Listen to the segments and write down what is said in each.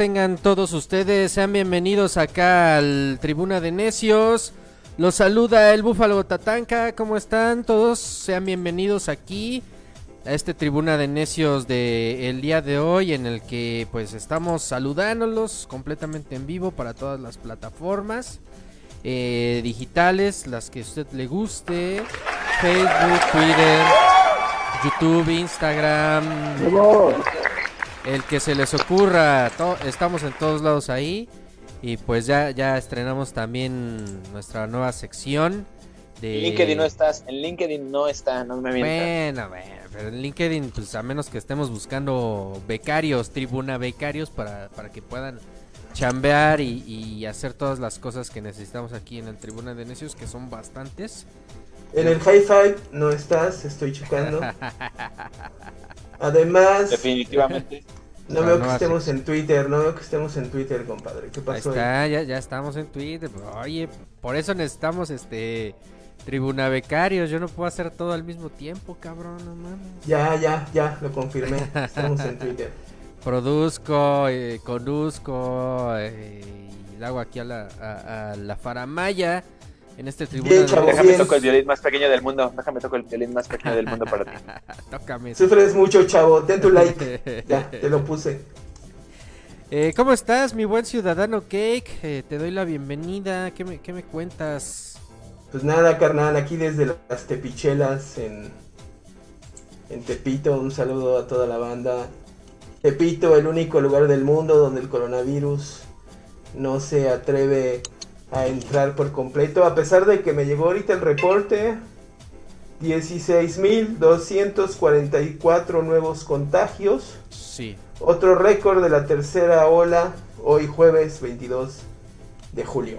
Tengan todos ustedes, sean bienvenidos acá al Tribuna de Necios. Los saluda el Búfalo Tatanka. ¿Cómo están todos? Sean bienvenidos aquí a este Tribuna de Necios de el día de hoy en el que pues estamos saludándolos completamente en vivo para todas las plataformas eh, digitales, las que a usted le guste, Facebook, Twitter, YouTube, Instagram, el que se les ocurra, to- estamos en todos lados ahí y pues ya ya estrenamos también nuestra nueva sección de En LinkedIn no estás, en LinkedIn no está, no me mientas. bueno, bueno, pero en LinkedIn, pues a menos que estemos buscando becarios, tribuna becarios, para, para que puedan chambear y, y hacer todas las cosas que necesitamos aquí en el Tribuna de Necios, que son bastantes. En el high five no estás, estoy checando. Además, Definitivamente. No veo que estemos en Twitter, no veo que estemos en Twitter, compadre. ¿Qué pasó? ahí? está, ya, ya estamos en Twitter. Oye, por eso necesitamos este Tribuna becarios. Yo no puedo hacer todo al mismo tiempo, cabrón, no mames. Ya, ya, ya, lo confirmé. Estamos en Twitter. Produzco, eh, conduzco, eh, y hago aquí a la, a, a la faramaya en este tribuna. Bien, de- chavo, Déjame bien. toco el violín más pequeño del mundo. Déjame toco el violín más pequeño del mundo para ti. Tócame. Sufres mucho, chavo. Ten tu like. Ya, te lo puse. Eh, ¿Cómo estás, mi buen ciudadano Cake? Eh, te doy la bienvenida. ¿Qué me, qué me cuentas? Pues nada, carnal, aquí desde las Tepichelas en, en Tepito, un saludo a toda la banda. Tepito, el único lugar del mundo donde el coronavirus no se atreve a entrar por completo, a pesar de que me llegó ahorita el reporte, 16.244 nuevos contagios, Sí. otro récord de la tercera ola, hoy jueves 22 de julio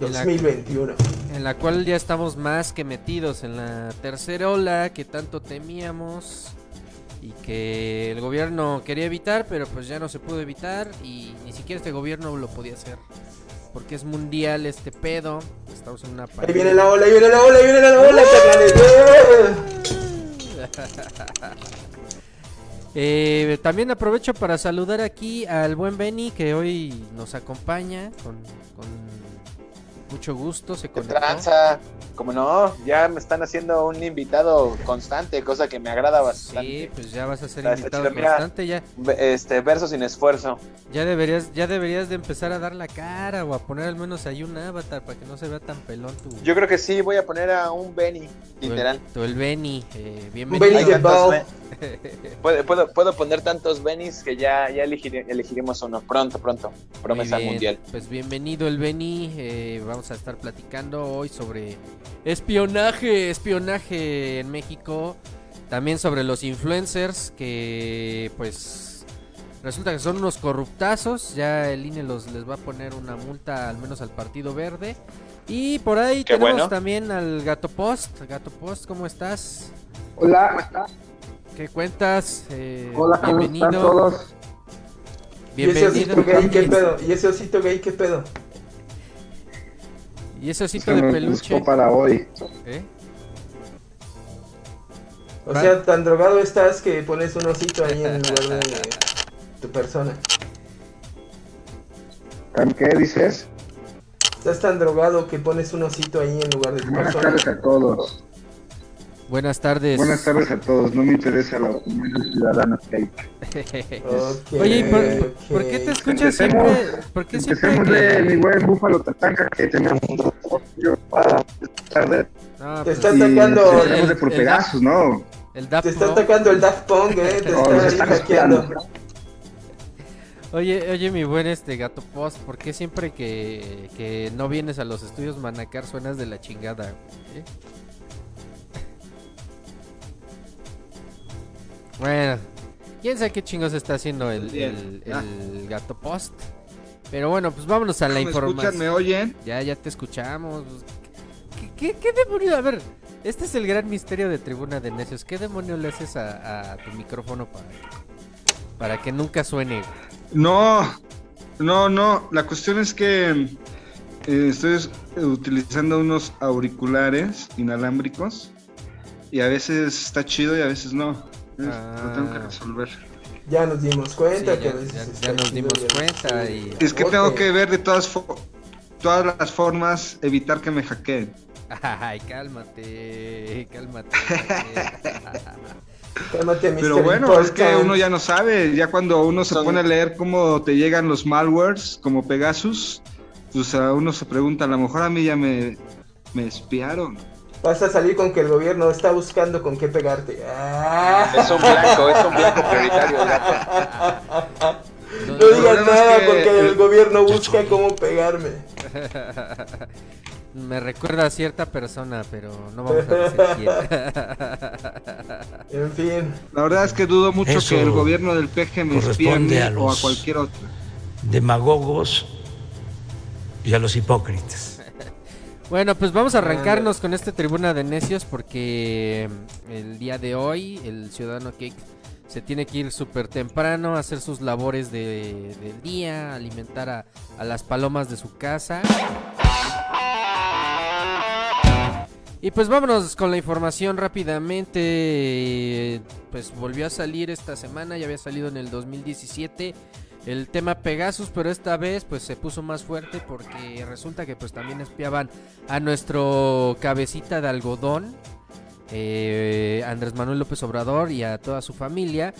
En la- 2021. En la cual ya estamos más que metidos en la tercera ola que tanto temíamos y que el gobierno quería evitar, pero pues ya no se pudo evitar y ni siquiera este gobierno lo podía hacer. Porque es mundial este pedo. Estamos en una Ahí viene la ola, ahí viene la ola, ahí viene la ola. Eh, también aprovecho para saludar aquí al buen Benny que hoy nos acompaña con, con mucho gusto. Se ¿Qué conectó. tranza? Como no, ya me están haciendo un invitado constante, cosa que me agrada Sí, bastante. pues ya vas a ser Está- invitado chido, mira. constante. Ya, Este, verso sin esfuerzo. ya deberías, ya deberías de empezar a dar la cara o a poner al menos ahí un avatar para que no se vea tan pelón tu. Yo creo que sí, voy a poner a un Benny, literal. tu el Benny. Eh, Un bienvenido. Benny tantos Puedo, puedo, puedo poner tantos Bennys que ya, ya elegiremos uno. Pronto, pronto. Promesa mundial. Pues bienvenido el Beni. eh, vamos a estar platicando hoy sobre espionaje, espionaje en México. También sobre los influencers que pues resulta que son unos corruptazos. Ya el INE los les va a poner una multa al menos al Partido Verde. Y por ahí Qué tenemos bueno. también al Gato Post. Gato Post, ¿cómo estás? Hola, ¿Qué cuentas? Eh, hola, ¿cómo están bienvenido. todos? ¿Y ese osito Bienvenido. gay qué pedo? ¿Y ese osito gay qué pedo? Y ese Es osito que de peluche. para hoy. ¿eh? O sea, tan drogado estás que pones un osito ahí en lugar de tu persona. ¿Qué dices? Estás tan drogado que pones un osito ahí en lugar de tu Buenas persona. tardes a todos. Buenas tardes. Buenas tardes a todos. No me interesa la opinión del ciudadano Cake. Ok, Oye, ¿y por, por- ok. por qué te escuchas Empecemos- siempre? ¿Por qué siempre de que- mi buen búfalo tatanca que tenemos yo para tarde. No, Te pues, está atacando, de por el- Pegasus, ¿no? el Daft Te está atacando el Daft Punk, eh. Te Oh, está hackeando. Oye, oye, mi buen este gato post, ¿por qué siempre que, que no vienes a los estudios Manacar suenas de la chingada? ¿Eh? Bueno, quién sabe qué chingos está haciendo el, el- Bien. Ah. el gato post. Pero bueno, pues vámonos a la ¿Me información. escuchan? ¿Me oyen? Ya, ya te escuchamos. ¿Qué, qué, qué demonio? A ver, este es el gran misterio de Tribuna de Necios. ¿Qué demonio le haces a, a tu micrófono para que, para que nunca suene? No, no, no. La cuestión es que eh, estoy utilizando unos auriculares inalámbricos y a veces está chido y a veces no. Ah. Lo tengo que resolver. Ya nos dimos Sí, cuenta ya, que a veces ya- está ya nos chido dimos y a veces cuenta sí. y- Es que tengo que ver de todas, fo- todas las formas evitar que me hackeen. Ay, cálmate, cálmate. Pero bueno, es que uno ya no sabe, ya cuando uno se Son- pone a leer cómo te llegan los malwares, como Pegasus, pues a uno se pregunta, a lo mejor a mí ya me, me espiaron. Vas a salir con que el gobierno está buscando con qué pegarte. Ah. Es un blanco, es un blanco prioritario. gato. No No, digas problema es nada que porque el el- gobierno busca cómo pegarme. Me recuerda a cierta persona, pero no vamos a decir quién. En fin, La verdad es que dudo mucho Eso que el gobierno del PG me espíe a mí o a los- cualquier otro. demagogos y a los hipócritas. Bueno, pues vamos a arrancarnos con esta tribuna de necios porque mm, el día de hoy el ciudadano Cake se tiene que ir súper temprano a hacer sus labores de- del día, alimentar a, a las palomas de su casa. Y pues vámonos con la información rápidamente. Pues volvió a salir esta semana, ya había salido en el 2017 el tema Pegasus, pero esta vez pues se puso más fuerte porque resulta que pues también espiaban a nuestro cabecita de algodón, eh, Andrés Manuel López Obrador y a toda su familia.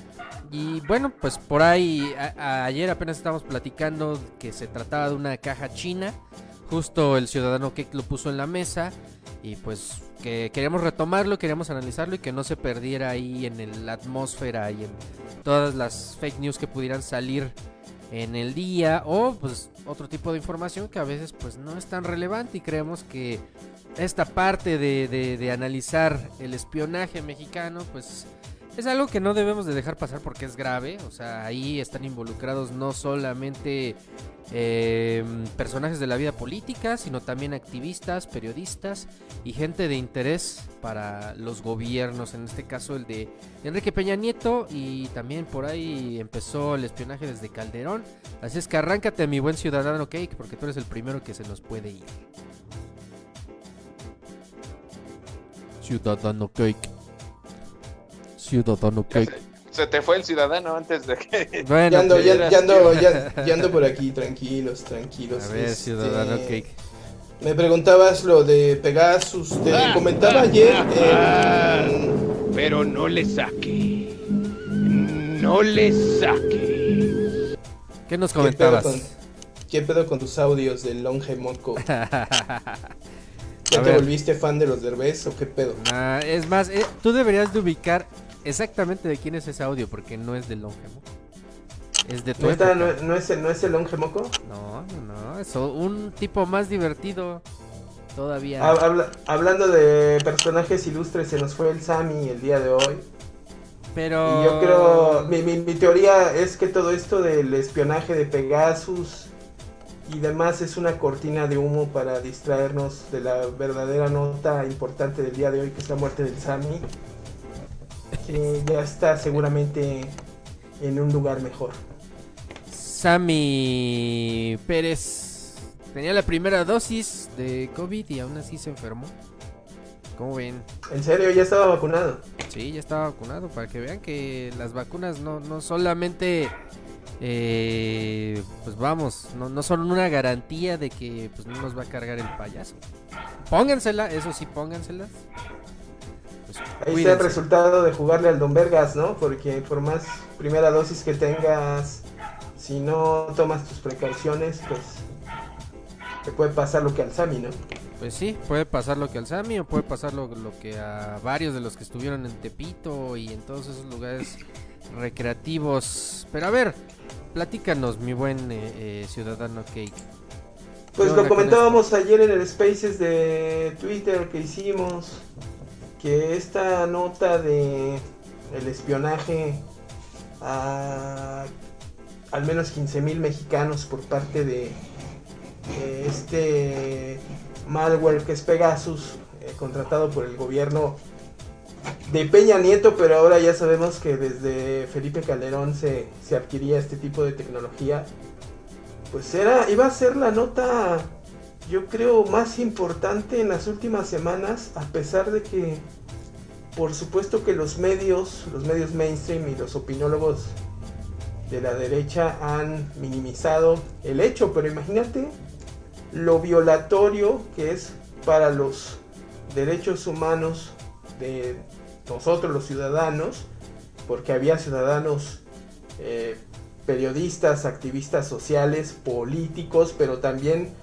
Y bueno, pues por ahí ayer apenas estábamos platicando que se trataba de una caja china. Justo el ciudadano que lo puso en la mesa y pues que queríamos retomarlo, queríamos analizarlo y que no se perdiera ahí en el- la atmósfera y en todas las fake news que pudieran salir en el día o pues otro tipo de información que a veces pues no es tan relevante y creemos que esta parte de, de- de analizar el espionaje mexicano pues es algo que no debemos de dejar pasar porque es grave, o sea, ahí están involucrados no solamente eh, personajes de la vida política, sino también activistas, periodistas y gente de interés para los gobiernos, en este caso el de Enrique Peña Nieto y también por ahí empezó el espionaje desde Calderón, así es que arráncate mi buen ciudadano Cake porque tú eres el primero que se nos puede ir. Ciudadano Cake. Ciudadano Ya se, se te fue el ciudadano antes de que. Bueno, ya ando, ya, ya ando, ya, ya ando por aquí, tranquilos, tranquilos. a ver, Este, ciudadano Cake. Me preguntabas lo de Pegasus, te comentaba ayer en- Pero no le saque. No le saque. ¿Qué nos ¿Qué pedo, comentabas? con, ¿Qué pedo con tus audios del Longe Moco? ¿Ya te ver. volviste fan de los Derbez o qué pedo? Ah, es más, eh, tú deberías de ubicar exactamente de quién es ese audio porque no es de Longemo. Es de tu ¿No, está, no, no es, el- ¿No es el Longe Moco? No, no, no, es un tipo más divertido todavía. Hab- habla- hablando de personajes ilustres, se nos fue el Sammy el día de hoy. Pero Y yo creo, mi, mi, mi teoría es que todo esto del espionaje de Pegasus y demás es una cortina de humo para distraernos de la verdadera nota importante del día de hoy, que es la muerte del Sammy. Que ya está seguramente en un lugar mejor. Sammy Pérez tenía la primera dosis de COVID y aún así se enfermó. ¿Cómo ven? En serio, ya estaba vacunado. Sí, ya estaba vacunado para que vean que las vacunas no, no solamente, eh, pues vamos, no, no son una garantía de que pues, no nos va a cargar el payaso. Póngansela, eso sí, pónganselas. Pues, Ahí está el cuídense. resultado de jugarle al Don Vergas, ¿no? Porque por más primera dosis que tengas, si no tomas tus precauciones, pues te puede pasar lo que al Sammy, ¿no? Pues sí, puede pasar lo que al Sami o puede pasar lo, lo que a varios de los que estuvieron en Tepito y en todos esos lugares recreativos. Pero a ver, platícanos, mi buen eh, eh, ciudadano Cake. Pues ¿Qué onda lo comentábamos ayer en el Spaces de Twitter que hicimos, que esta nota de el espionaje a al menos 15 mil mexicanos por parte de este malware que es Pegasus, eh, contratado por el gobierno de Peña Nieto, pero ahora ya sabemos que desde Felipe Calderón se, se adquiría este tipo de tecnología pues era, iba a ser la nota, yo creo, más importante en las últimas semanas, a pesar de que por supuesto que los medios, los medios mainstream y los opinólogos de la derecha han minimizado el hecho, pero imagínate lo violatorio que es para los derechos humanos de nosotros los ciudadanos, porque había ciudadanos eh, periodistas, activistas sociales, políticos, pero también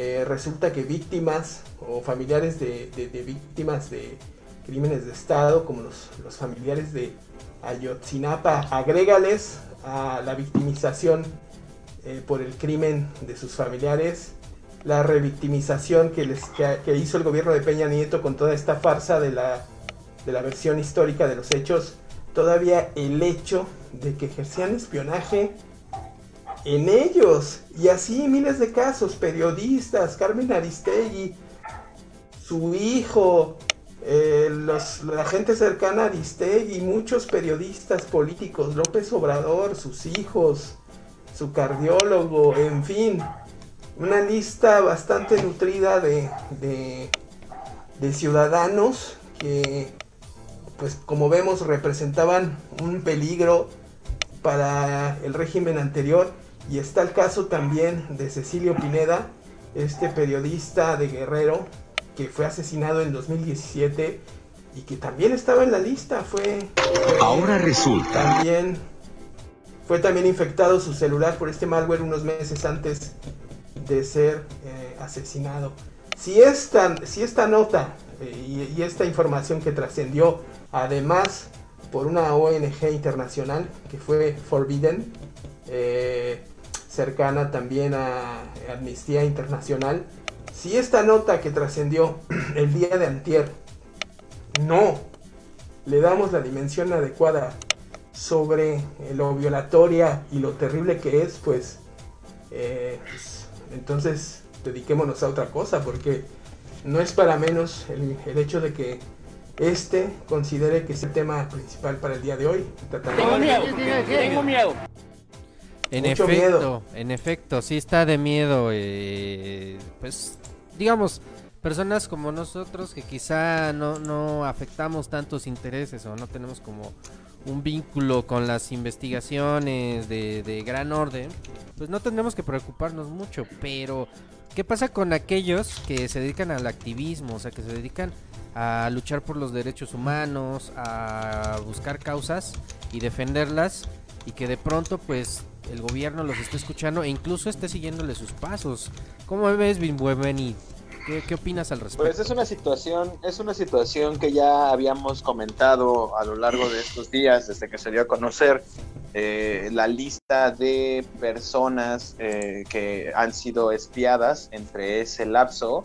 eh, resulta que víctimas o familiares de, víctimas de crímenes de Estado, como los, familiares de Ayotzinapa, agrégales a la victimización eh, por el crimen de sus familiares, la revictimización que, les, que, hizo el gobierno de Peña Nieto con toda esta farsa de la, de la versión histórica de los hechos, todavía el hecho de que ejercían espionaje en ellos. Y así miles de casos, periodistas, Carmen Aristegui, su hijo, eh, la gente cercana a Aristegui, muchos periodistas políticos, López Obrador, sus hijos, su cardiólogo, en fin, una lista bastante nutrida de, de ciudadanos que, pues como vemos, representaban un peligro para el régimen anterior. Y está el caso también de Cecilio Pineda, este periodista de Guerrero, que fue asesinado en 2017 y que también estaba en la lista. Fue. Ahora resulta. También. Fue también infectado su celular por este malware unos meses antes de ser eh, asesinado. Si esta, si esta nota eh, y, esta información que trascendió, además por una ONG internacional que fue Forbidden, eh, cercana también a Amnistía Internacional, si esta nota que trascendió el día de antier no le damos la dimensión adecuada sobre lo violatoria y lo terrible que es, pues, eh, pues, entonces dediquémonos a otra cosa, porque no es para menos el, hecho de que este considere que es el tema principal para el día de hoy. Tengo miedo, tengo miedo. En efecto, en efecto, sí está de miedo. Eh, pues, digamos, personas como nosotros que quizá no, no afectamos tantos intereses o no tenemos como un vínculo con las investigaciones de, de gran orden, pues no tendremos que preocuparnos mucho. Pero, ¿qué pasa con aquellos que se dedican al activismo? O sea, que se dedican a luchar por los derechos humanos, a buscar causas y defenderlas y que de pronto pues el gobierno los esté escuchando e incluso esté siguiéndole sus pasos. ¿Cómo ves, Bimbuemeni? ¿Qué, ¿Qué opinas al respecto? Pues es una situación, es una situación que ya habíamos comentado a lo largo de estos días, desde que se dio a conocer eh, la lista de personas eh, que han sido espiadas entre ese lapso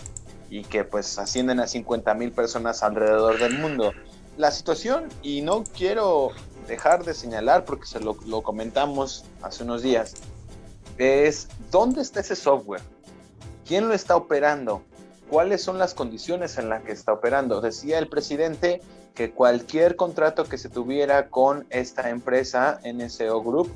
y que pues ascienden a 50 mil personas alrededor del mundo. La situación, y no quiero dejar de señalar, porque se lo, comentamos hace unos días, es dónde está ese software, quién lo está operando, cuáles son las condiciones en las que está operando. Decía el presidente que cualquier contrato que se tuviera con esta empresa, NSO Group,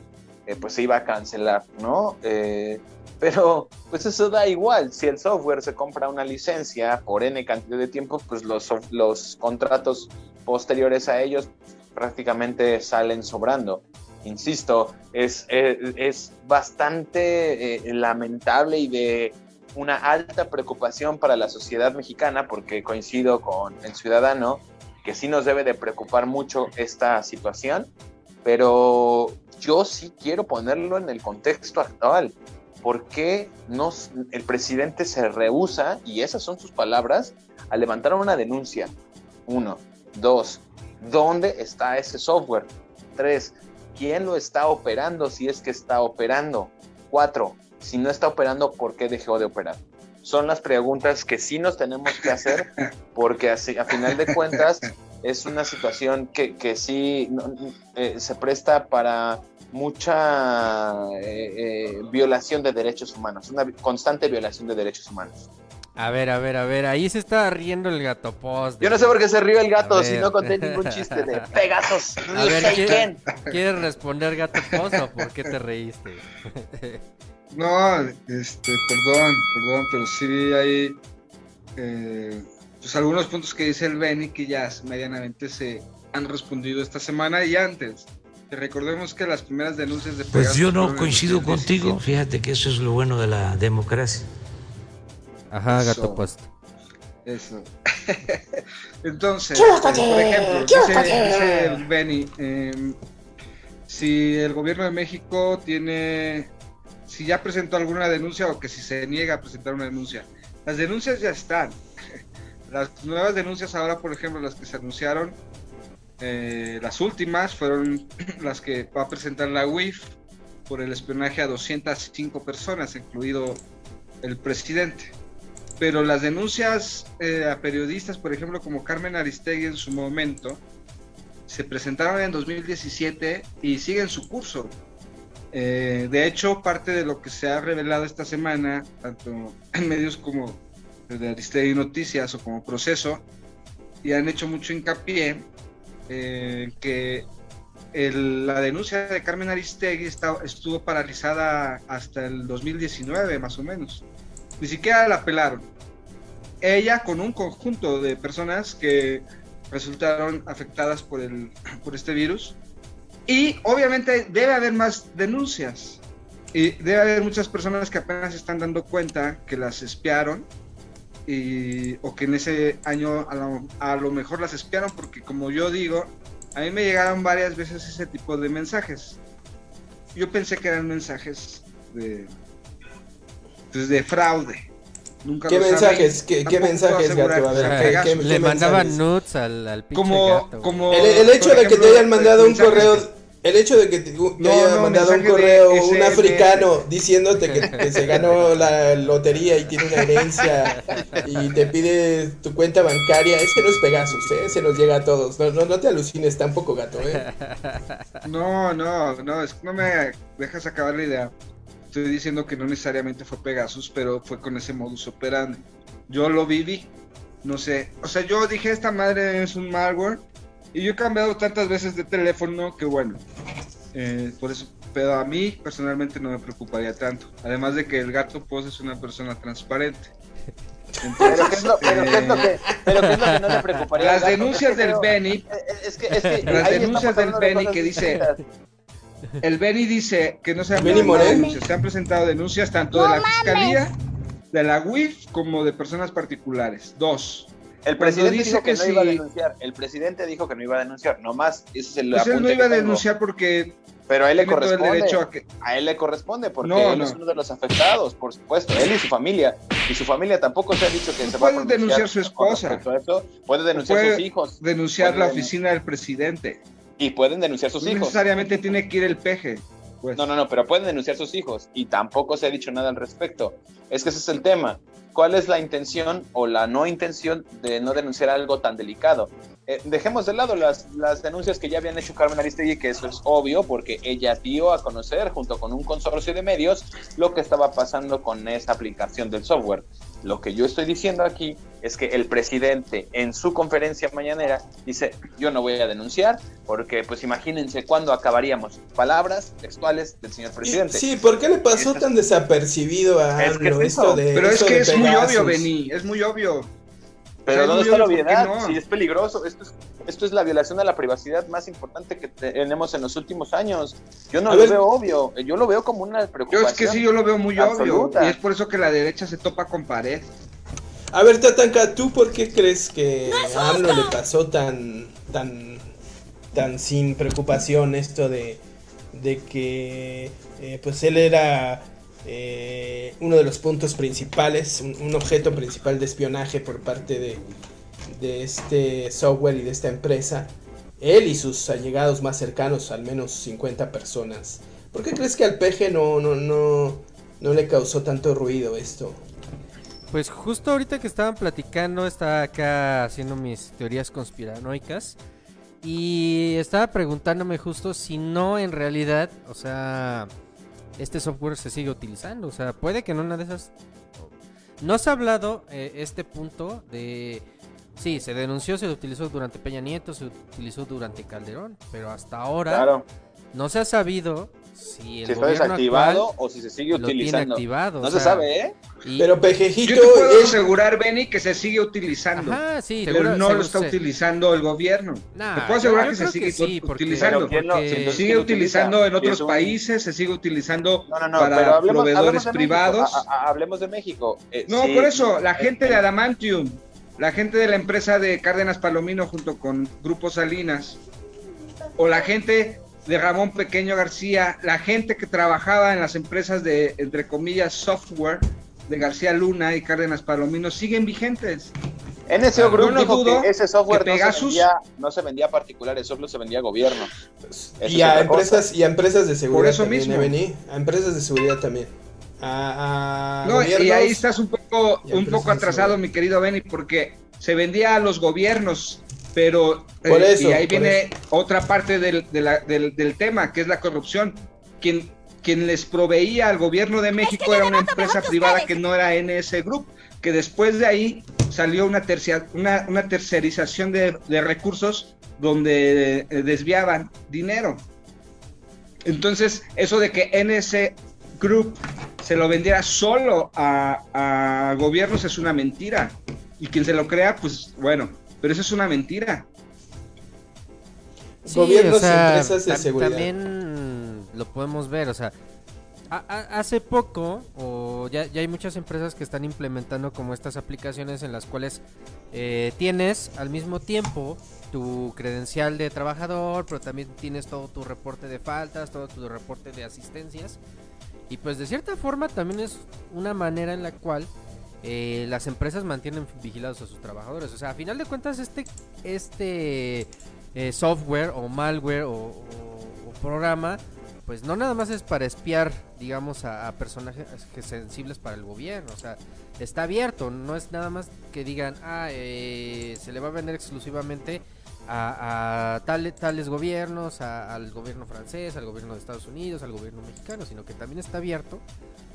eh, pues se iba a cancelar, ¿no? Eh, pero pues eso da igual, si el software se compra una licencia por N cantidad de tiempo, pues los, los contratos posteriores a ellos prácticamente salen sobrando. Insisto, es, es, bastante eh, lamentable y de una alta preocupación para la sociedad mexicana, porque coincido con el ciudadano, que sí nos debe de preocupar mucho esta situación, pero yo sí quiero ponerlo en el contexto actual. ¿Por qué nos, el presidente se rehúsa, y esas son sus palabras, a levantar una denuncia? Uno. Dos, ¿Dónde está ese software? Tres, ¿quién lo está operando si es que está operando? Cuatro, si no está operando, ¿por qué dejó de operar? Son las preguntas que sí nos tenemos que hacer porque así, a final de cuentas es una situación que, sí eh, se presta para mucha eh, eh, violación de derechos humanos, una constante violación de derechos humanos. A ver, a ver, a ver, ahí se está riendo el gato post. Yo no sé por qué se rió el gato si no conté ningún chiste de Pegasos. A ver, ¿quieres, ¿quieres responder gato post o por qué te reíste? no, este, perdón, perdón, pero sí hay eh, pues algunos puntos que dice el Beni que ya medianamente se han respondido esta semana y antes. Recordemos que las primeras denuncias de Pues yo no coincido 2017. contigo, fíjate que eso es lo bueno de la democracia. Ajá, Eso. gato puesto. Eso. Entonces, ¿Qué eh, a por hacer? ejemplo, ¿Qué vas dice, dice el Benny, eh, si el gobierno de México tiene, si ya presentó alguna denuncia o que si se niega a presentar una denuncia. Las denuncias ya están. Las nuevas denuncias ahora, por ejemplo, las que se anunciaron, eh, las últimas fueron las que va a presentar la UIF por el espionaje a 205 personas, incluido el presidente pero las denuncias eh, a periodistas, por ejemplo, como Carmen Aristegui en su momento, se presentaron en 2017 y siguen su curso. Eh, de hecho, parte de lo que se ha revelado esta semana, tanto en medios como de Aristegui Noticias o como Proceso, y han hecho mucho hincapié eh, que la denuncia de Carmen Aristegui está- estuvo paralizada hasta el 2019, más o menos ni siquiera la apelaron. Ella con un conjunto de personas que resultaron afectadas por, el, por este virus. Y obviamente debe haber más denuncias. Y debe haber muchas personas que apenas están dando cuenta que las espiaron. Y, o que en ese año a lo, a lo mejor las espiaron porque como yo digo, a mí me llegaron varias veces ese tipo de mensajes. Yo pensé que eran mensajes de, pues, de fraude. Nunca ¿Qué lo mensajes? ¿Qué, mensajes, gato? A que ver, sea ¿qué- Pegasus. qué- Le qué mandaban mensajes? nudes al, al pinche como, gato. como El, el hecho de que te hayan mandado un correo, el hecho de que te, te No, hayan no, mandado un correo un africano diciéndote que, que se ganó la lotería y tiene una herencia y te pide tu cuenta bancaria, ese no es Pegasus, ¿eh? ese nos llega a todos. No, no, no te alucines tampoco, gato, ¿eh? No, no, no, es- no me dejas acabar la idea. Estoy diciendo que no necesariamente fue Pegasus, pero fue con ese modus operandi. Yo lo viví, no sé. O sea, yo dije, esta madre es un malware. Y yo he cambiado tantas veces de teléfono que bueno. eh, por eso, pero a mí personalmente no me preocuparía tanto. Además de que el gato Post es una persona transparente. Entonces, Pero ¿qué es lo, pero qué es lo que, pero qué es lo que no le preocuparía? las denuncias del Benny eh, eh, Las denuncias del Benny que dice-. El Beni dice que no se han denuncias, se han presentado denuncias tanto de la fiscalía, de la UIF como de personas particulares. Dos. El presidente dice dijo que, que no iba a denunciar. El presidente dijo que no iba a denunciar. Nomás, ese es el Pues él no iba a denunciar porque Pero a él le corresponde. derecho a que. A él le corresponde porque No, él no. es uno de los afectados, por supuesto. Él y su familia. Y su familia tampoco se ha dicho que se va a denunciar su esposa. Puede denunciar Puede sus hijos. Denunciar Puede la oficina del presidente. Y pueden denunciar sus No hijos. necesariamente tiene que ir el peje. Pues. No, no, no, pero pueden denunciar sus hijos y tampoco se ha dicho nada al respecto. Es que ese es el tema. ¿Cuál es la intención o la no intención de no denunciar algo tan delicado? Eh, dejemos de lado las, las denuncias que ya habían hecho Carmen Aristegui, que eso es obvio porque ella dio a conocer junto con un consorcio de medios lo que estaba pasando con esa aplicación del software. Lo que yo estoy diciendo aquí es que el presidente en su conferencia mañanera dice, yo no voy a denunciar porque pues imagínense cuándo acabaríamos. Palabras textuales del señor presidente. Sí, ¿por qué le pasó Estas- tan desapercibido a Es que es eso. esto de Pero es que de es muy obvio, Beni. Es muy obvio. Pero ¿dónde es está la muy obvio, ¿por qué obviedad? no? Si es peligroso, esto es, esto es la violación a la privacidad más importante que tenemos en los últimos años. Yo no A lo ver. veo obvio, yo lo veo como una Yo preocupación. es que sí, yo lo veo muy absoluta. obvio. Y es por eso que la derecha se topa con pared. A ver, Tatanka, ¿tú por qué crees que a AMLO le pasó tan, tan, tan sin preocupación esto de, de que eh, pues él era eh, uno de los puntos principales, un, objeto principal de espionaje por parte de, de este software y de esta empresa? Él y sus allegados más cercanos, al menos 50 personas. ¿Por qué crees que al peje no, no, no, no le causó tanto ruido esto? Pues justo ahorita que estaban platicando, estaba acá haciendo mis teorías conspiranoicas. Y estaba preguntándome justo si no en realidad, o sea, este software se sigue utilizando. O sea, puede que en una de esas... No se ha hablado eh, este punto de... Sí, se denunció, se utilizó durante Peña Nieto, se utilizó durante Calderón, pero hasta ahora Claro, no se ha sabido si el si está desactivado actual o si se sigue utilizando. activado. No o se sabe, ¿eh? Y- Pero Yo Pejejito, te puedo él- asegurar, Benny, que se sigue utilizando. Ajá, sí, pero seguro- no lo está se- utilizando el gobierno. Nah, te puedo asegurar yo que se sigue que sí, porque- utilizando. Pero ¿quién lo- porque- entonces sigue utilizando utiliza? en otros Es un- países, se sigue utilizando No, no, no, para hablemos, proveedores hablemos de México. privados. A- a- hablemos de México. Eh, No, sí, por eso, la gente eh, de Adamantium, la gente de la empresa de Cárdenas Palomino junto con Grupo Salinas, o la gente de Ramón Pequeño García, la gente que trabajaba en las empresas de, entre comillas, software de García Luna y Cárdenas Palomino, siguen vigentes. NSO Yo Group no dijo dudo que ese software que no, se Pegasus- vendía, no se vendía a particulares, solo se vendía a gobierno. Y a empresas y a empresas de seguridad Por eso también, mismo. ¿eh, a empresas de seguridad también. A, a No, y ahí estás un poco, un poco atrasado, mi querido Benny, porque se vendía a los gobiernos, pero eh, Por eso, y ahí por viene otra parte del, de la- del, del tema, que es la corrupción. Quien, quien les proveía al gobierno de México era una empresa privada que no era NS Group, que después de ahí salió una, tercia- una, una tercerización de, de recursos donde eh, desviaban dinero. Entonces, eso de que NS Group se lo vendiera solo a, a gobiernos es una mentira. Y quien se lo crea, pues bueno, pero eso es una mentira. Sí, Gobiernos o sea, y empresas de tam- seguridad. También lo podemos ver, o sea, hace poco, o ya, ya hay muchas empresas que están implementando como estas aplicaciones en las cuales eh, tienes al mismo tiempo tu credencial de trabajador, pero también tienes todo tu reporte de faltas, todo tu reporte de asistencias. Y pues de cierta forma también es una manera en la cual eh, las empresas mantienen vigilados a sus trabajadores. O sea, a final de cuentas este, este eh, software o malware o, programa, pues no nada más es para espiar, digamos, a, a personajes sensibles para el gobierno. O sea, está abierto, no es nada más que digan, ah, eh, se le va a vender exclusivamente a, a tale- tales gobiernos, a- al gobierno francés, al gobierno de Estados Unidos, al gobierno mexicano, sino que también está abierto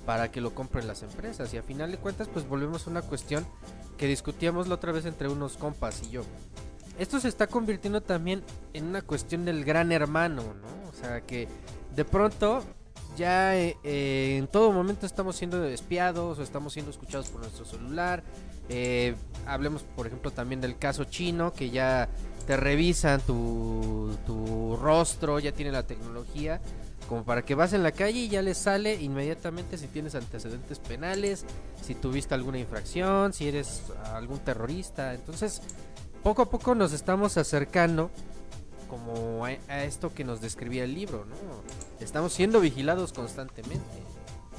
para que lo compren las empresas. Y a final de cuentas, pues volvemos a una cuestión que discutíamos la otra vez entre unos compas y yo. Esto se está convirtiendo también en una cuestión del gran hermano, ¿no? O sea, que de pronto ya eh, eh, en todo momento estamos siendo espiados o estamos siendo escuchados por nuestro celular. Eh, hablemos, por ejemplo, también del caso chino, que ya te revisan tu, tu rostro, ya tiene la tecnología, como para que vas en la calle y ya les sale inmediatamente si tienes antecedentes penales, si tuviste alguna infracción, si eres algún terrorista. Entonces, poco a poco nos estamos acercando como a, a esto que nos describía el libro, ¿no? Estamos siendo vigilados constantemente.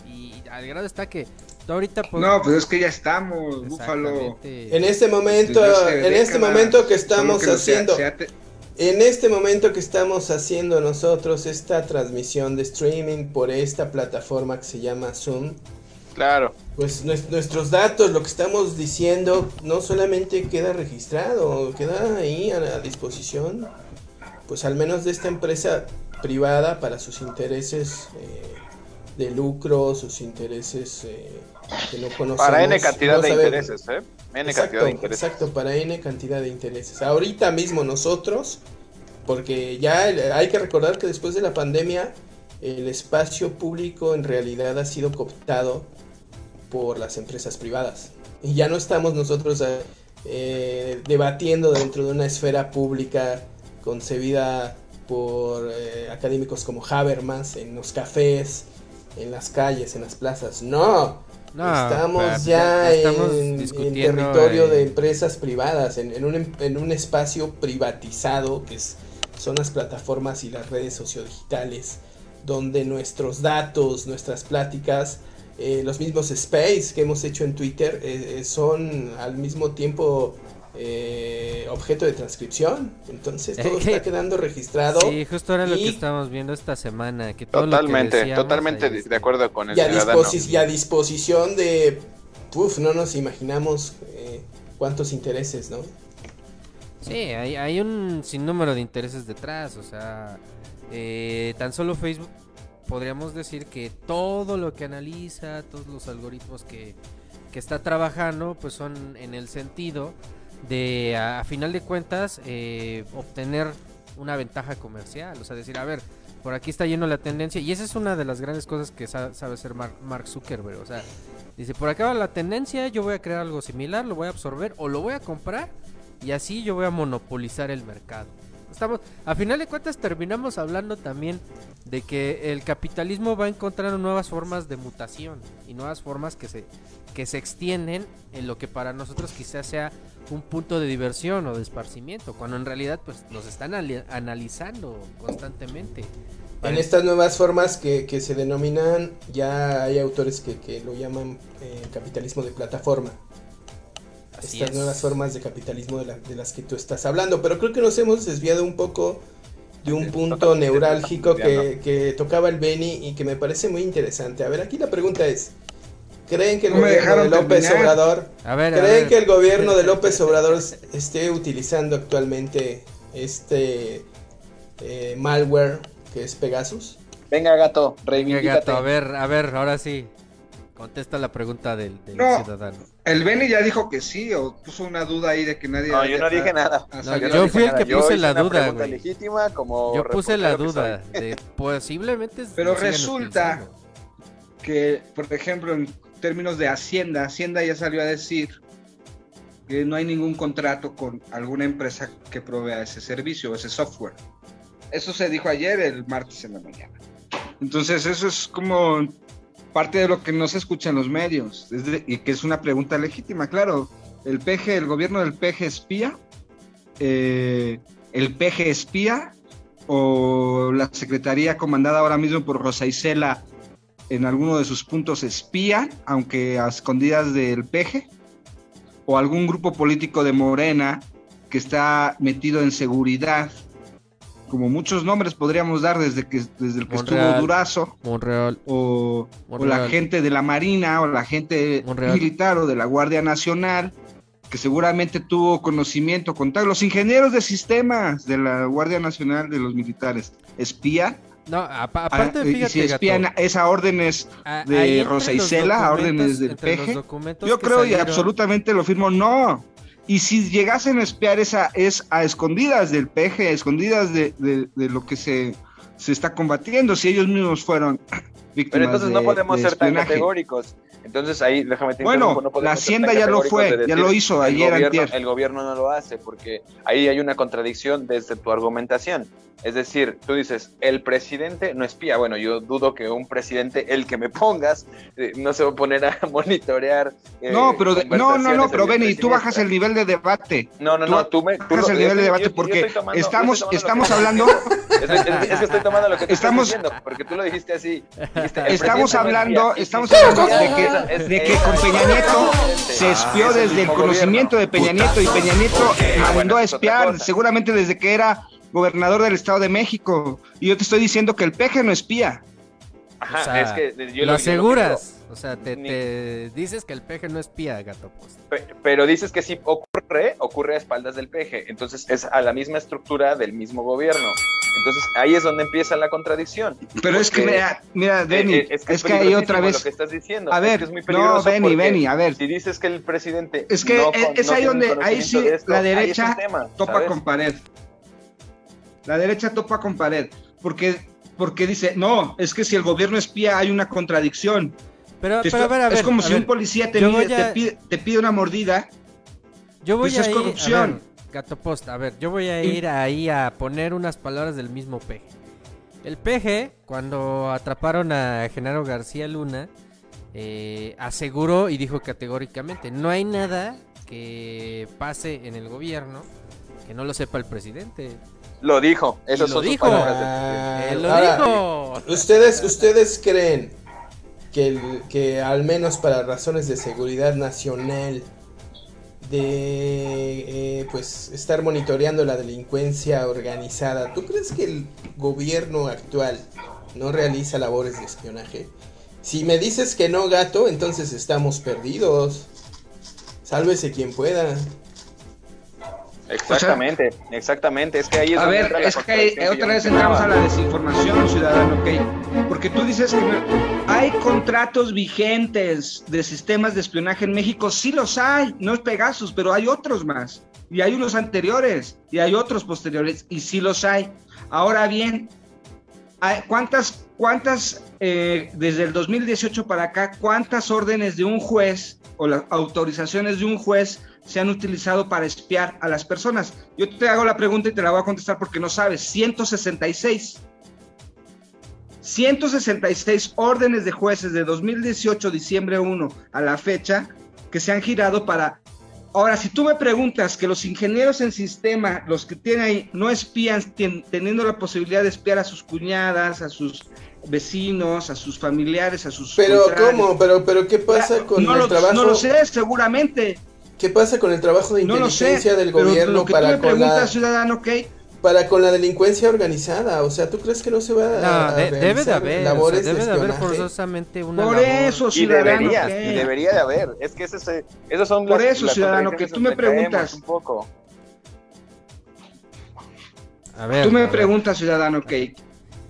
Y al grado está que tú ahorita... pues, No, pues es que ya estamos, Búfalo. En este momento, Desde hace en este momento que estamos que no se ha- haciendo, se ha te- en este momento que estamos haciendo nosotros esta transmisión de streaming por esta plataforma que se llama Zoom, Claro. pues nues- nuestros datos, lo que estamos diciendo, no solamente queda registrado, queda ahí a la disposición, pues al menos de esta empresa privada para sus intereses eh, de lucro, sus intereses eh, que no conocemos. Para N cantidad de intereses, ¿eh? N Exacto, cantidad de intereses. exacto, para N cantidad de intereses. Ahorita mismo nosotros, porque ya hay que recordar que después de la pandemia, el espacio público en realidad ha sido cooptado por las empresas privadas. Y ya no estamos nosotros eh, debatiendo dentro de una esfera pública concebida por eh, académicos como Habermas en los cafés, en las calles, en las plazas. No, No, estamos ya estamos en, territorio eh, de empresas privadas, en, en un, en un espacio privatizado que es- son las plataformas y las redes sociodigitales, donde nuestros datos, nuestras pláticas, eh, los mismos space que hemos hecho en Twitter eh, eh, son al mismo tiempo eh, objeto de transcripción. Entonces todo está quedando registrado. Sí, justo era lo que estábamos viendo esta semana. Que todo lo que Totalmente, totalmente ahí de, acuerdo con el y a, y a disposición de... Uf, no nos imaginamos eh, cuántos intereses, ¿no? Sí, hay, hay un sinnúmero de intereses detrás, o sea, eh, tan solo Facebook podríamos decir que todo lo que analiza, todos los algoritmos que, que está trabajando, pues son en el sentido de, a, final de cuentas, eh, obtener una ventaja comercial, o sea, decir, a ver, por aquí está yendo la tendencia, y esa es una de las grandes cosas que sa- sabe hacer Mar- Mark Zuckerberg, o sea, Dice, por acá va la tendencia, yo voy a crear algo similar, lo voy a absorber o lo voy a comprar y así yo voy a monopolizar el mercado. Estamos, a final de cuentas terminamos hablando también de que el capitalismo va encontrando nuevas formas de mutación y nuevas formas que se, que se extienden en lo que para nosotros quizás sea un punto de diversión o de esparcimiento, cuando en realidad pues nos están ali- analizando constantemente. En estas nuevas formas que, que se denominan, ya hay autores que, que lo llaman eh, capitalismo de plataforma. Así Estas es. nuevas formas de capitalismo de, la- de las que tú estás hablando. Pero creo que nos hemos desviado un poco de un punto neurálgico que, que tocaba el Beni y que me parece muy interesante. A ver, aquí la pregunta es, ¿creen que el No me gobierno de López terminar. Obrador A ver, a ¿Creen ver. que el gobierno de López Obrador esté utilizando actualmente este eh, malware que es Pegasus? Venga, gato, Venga, reivindícate. gato, a ver, a ver, ahora sí. Contesta la pregunta del, del No. ciudadano. El Beni ya dijo que sí, o puso una duda ahí de que nadie. No, yo no dije nada. No, yo fui el que puse la duda, güey. legítima como Yo puse la duda de posiblemente Pero resulta- que, por ejemplo, en términos de Hacienda, Hacienda ya salió a decir que no hay ningún contrato con alguna empresa que provea ese servicio o ese software. Eso se dijo ayer, el martes en la mañana. Entonces, eso es como parte de lo que no se escucha en los medios y que es una pregunta legítima, claro. El PG, el gobierno del PG espía, eh, el PG espía o la secretaría comandada ahora mismo por Rosa Isela en alguno de sus puntos espía, aunque a escondidas del peje, o algún grupo político de Morena que está metido en seguridad, como muchos nombres podríamos dar desde que desde el que estuvo Durazo, Monreal, o, la gente de la Marina, o la gente militar, o de la Guardia Nacional, que seguramente tuvo conocimiento, contacto, los ingenieros de sistemas de la Guardia Nacional de los militares, espía, No, Ah, aparte, y fíjate, si espían gato, es a órdenes de Rosa Isela, a órdenes del PG. documentos Yo creo y absolutamente lo firmo, no. Y si llegasen a espiar esa es a escondidas del PG, a escondidas de, de- de lo que se, se está combatiendo, si ellos mismos fueron Pero entonces no de- podemos de ser tan categóricos. Entonces ahí, déjame te Bueno, no la Hacienda ya lo fue, de ya lo hizo el ayer, gobierno, antier. el gobierno no lo hace, porque ahí hay una contradicción desde tu argumentación. Es decir, tú dices, el presidente no espía. Bueno, yo dudo que un presidente, el que me pongas, eh, no se va a poner a monitorear. eh, No, pero no, no, no, pero Benny, tú bajas el nivel de debate. No, no, tú no, tú me. tú Bajas lo- el nivel de debate yo- porque tomando- estamos, estamos hablando, que- Es, es- es que estoy tomando lo que tú Estamos- estás diciendo, porque tú lo dijiste así. Estamos hablando, estamos hablando de que, de que con Peña Nieto se Ah, espió es el desde el conocimiento de Peña Nieto y Peña Nieto mandó a espiar, seguramente desde que era gobernador del Estado de México. Y yo te estoy diciendo que el peje no espía. Ajá, O sea, es que yo lo yo que aseguras. O sea, te, Ni- te dices que el peje no espía, gato. Pues. Pe- Pero dices que sí ocurre, ocurre a espaldas del peje. Entonces es a la misma estructura del mismo gobierno. Entonces ahí es donde empieza la contradicción. Pero es que, mira, mira, eh, Benny, eh, es que, es hay otra vez. Lo que estás diciendo. A Es ver, que es muy no, Benny, Benny, a ver. Si dices que el presidente. Es que no es- es no ahí donde- ahí sí esto, la es derecha tema, topa ¿sabes? con pared. La derecha topa con pared. Porque, porque dice, no, es que si el gobierno espía hay una contradicción. Pero, Te pero a estoy- ver, a ver. es como a si ver, un policía te, mide- a- pide, te pide una mordida. Yo voy pues es a ir, corrupción. a ver, gato post, a ver, yo voy a ir ahí a poner unas palabras del mismo peje. El peje, cuando atraparon a Genaro García Luna, eh, aseguró y dijo categóricamente, no hay nada que pase en el gobierno que no lo sepa el presidente. Lo dijo. Esas lo son sus dijo. palabras del Ah, presidente. Él lo ahora, dijo. ¿Ustedes, ¿Ustedes creen que, el- que al menos para razones de seguridad nacional, de eh, pues estar monitoreando la delincuencia organizada, ¿tú crees que el gobierno actual no realiza labores de espionaje? Si me dices que no, gato, entonces estamos perdidos. Sálvese quien pueda. Exactamente, exactamente. Es que ahí es A ver, es que otra vez entramos a la desinformación, ciudadano, ok. Porque tú dices que no- hay contratos vigentes de sistemas de espionaje en México. Sí los hay, no es Pegasus, pero hay otros más. Y hay unos anteriores, y hay otros posteriores, y sí los hay. Ahora bien, ¿cuántas, ¿cuántas, eh, desde el 2018 para acá, cuántas órdenes de un juez o las autorizaciones de un juez se han utilizado para espiar a las personas? Yo te hago la pregunta y te la voy a contestar porque no sabes. 166. 166 órdenes de jueces de 2018, diciembre 1 a la fecha, que se han girado para... Ahora, si tú me preguntas que los ingenieros en sistema, los que tienen ahí, no espían, tien- teniendo la posibilidad de espiar a sus cuñadas, a sus vecinos, a sus familiares, a sus... Pero. ¿cómo? Pero pero ¿qué pasa con no el lo, trabajo? No lo sé, seguramente. ¿Qué pasa con el trabajo de No lo sé. inteligencia del pero gobierno lo que para tú me con la preguntas, ciudadano, ¿ok? Para con la delincuencia organizada? O sea, ¿tú crees que no se va a, No, a de- debe de haber, o sea, labores debe de de haber forzosamente una Por labor. eso, Y ciudadano. debería, ¿qué? y debería de haber. Es que ese se- esos son Por las- eso, las ciudadano, que tú me preguntas. Un poco. A ver, Tú a me ver. preguntas, ciudadano, que,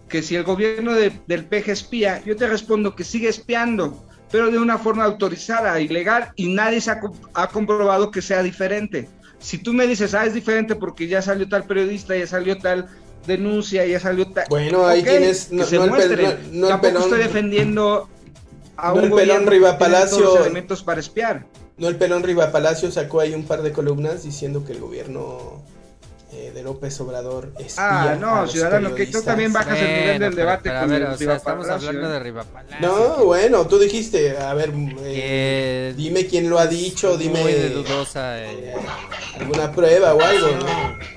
que si el gobierno de- del PG espía, yo te respondo que sigue espiando, pero de una forma autorizada, ilegal, y nadie se ha comprobado que sea diferente. Si tú me dices, ah, es diferente porque ya salió tal periodista, ya salió tal denuncia, ya salió tal... Bueno, ahí Ok, tienes que no, se no el, pel- muestren. no- no el Tampoco pelón estoy defendiendo a no un el pelón que Riva todos Palacio. los elementos para espiar. no el pelón Riva Palacio sacó ahí un par de columnas diciendo que el gobierno eh, de López Obrador espía Ah, a no, los ciudadano, que tú también bajas el nivel del pero- debate pero a con ver, el o sea, Riva estamos Palacio, hablando ¿eh? de Rivapalacio. No, bueno, tú dijiste, a ver, eh, que dime quién lo ha dicho, dime muy de dudosa. eh, alguna prueba o algo, ¿no?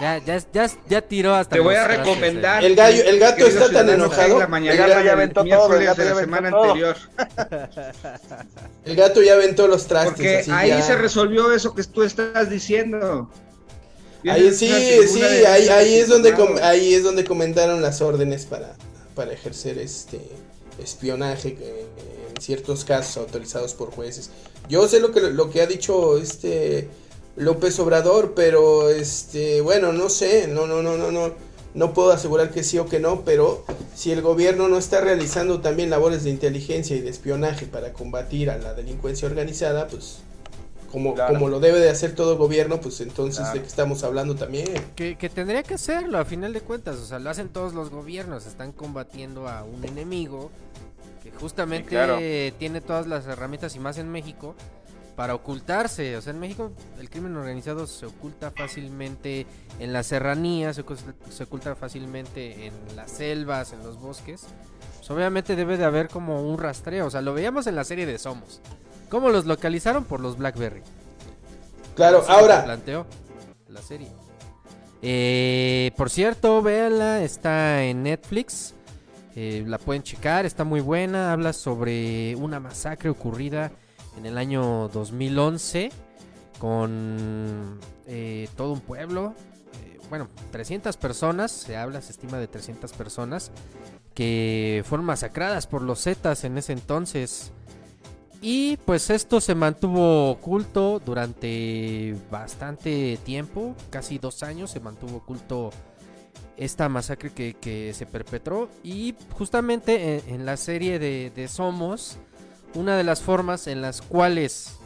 ya, ya, ya, ya tiró hasta Te voy a recomendar. El gallo- el gato está tan enojado. La El mañana gato ya del aventó todo, miércoles el gato de ya la aventó semana todo. anterior. El gato ya aventó los trastes. Porque así ahí ya. se resolvió eso que tú estás diciendo. Ahí sí, sí, ahí, ahí es donde com- ahí es donde comentaron las órdenes para, para ejercer este espionaje que, en ciertos casos autorizados por jueces. Yo sé lo que lo que ha dicho este López Obrador, pero este bueno, no sé, no no no no no no puedo asegurar que sí o que no, pero si el gobierno no está realizando también labores de inteligencia y de espionaje para combatir a la delincuencia organizada, pues como, Claro. como lo debe de hacer todo gobierno, pues entonces Claro. de qué estamos hablando también. Que, que tendría que hacerlo a final de cuentas, o sea, lo hacen todos los gobiernos, están combatiendo a un enemigo que justamente Sí, claro. tiene todas las herramientas y más en México para ocultarse, o sea, en México el crimen organizado se oculta fácilmente en las serranías, se, se oculta fácilmente en las selvas, en los bosques. Pues obviamente debe de haber como un rastreo, o sea, lo veíamos en la serie de Somos. ¿Cómo los localizaron? Por los Blackberry. Claro, Así ahora, planteó la serie. Eh, por cierto, véanla, está en Netflix. eh, la pueden checar, está muy buena. Habla sobre una masacre ocurrida en el año 2011 con eh, todo un pueblo. eh, bueno, 300 personas, se habla, se estima de 300 personas que fueron masacradas por los Zetas en ese entonces. Y pues esto se mantuvo oculto durante bastante tiempo, casi dos años se mantuvo oculto esta masacre que, que se perpetró. Y justamente en, en la serie de, de Somos, una de las formas en las cuales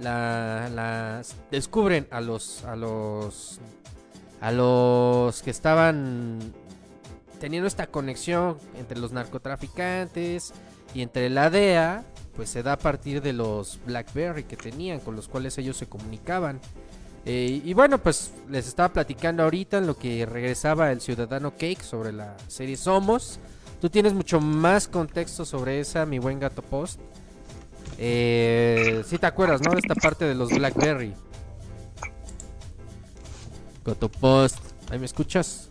la, las descubren a los, a los, a los que estaban teniendo esta conexión entre los narcotraficantes y entre la DEA, pues se da a partir de los BlackBerry que tenían, con los cuales ellos se comunicaban. Eh, y bueno, pues les estaba platicando ahorita en lo que regresaba el Ciudadano Cake sobre la serie Somos. Tú tienes mucho más contexto sobre esa, mi buen gato post. Eh, si te acuerdas, ¿no? De esta parte de los Blackberry. Gato post. ¿Ahí me escuchas?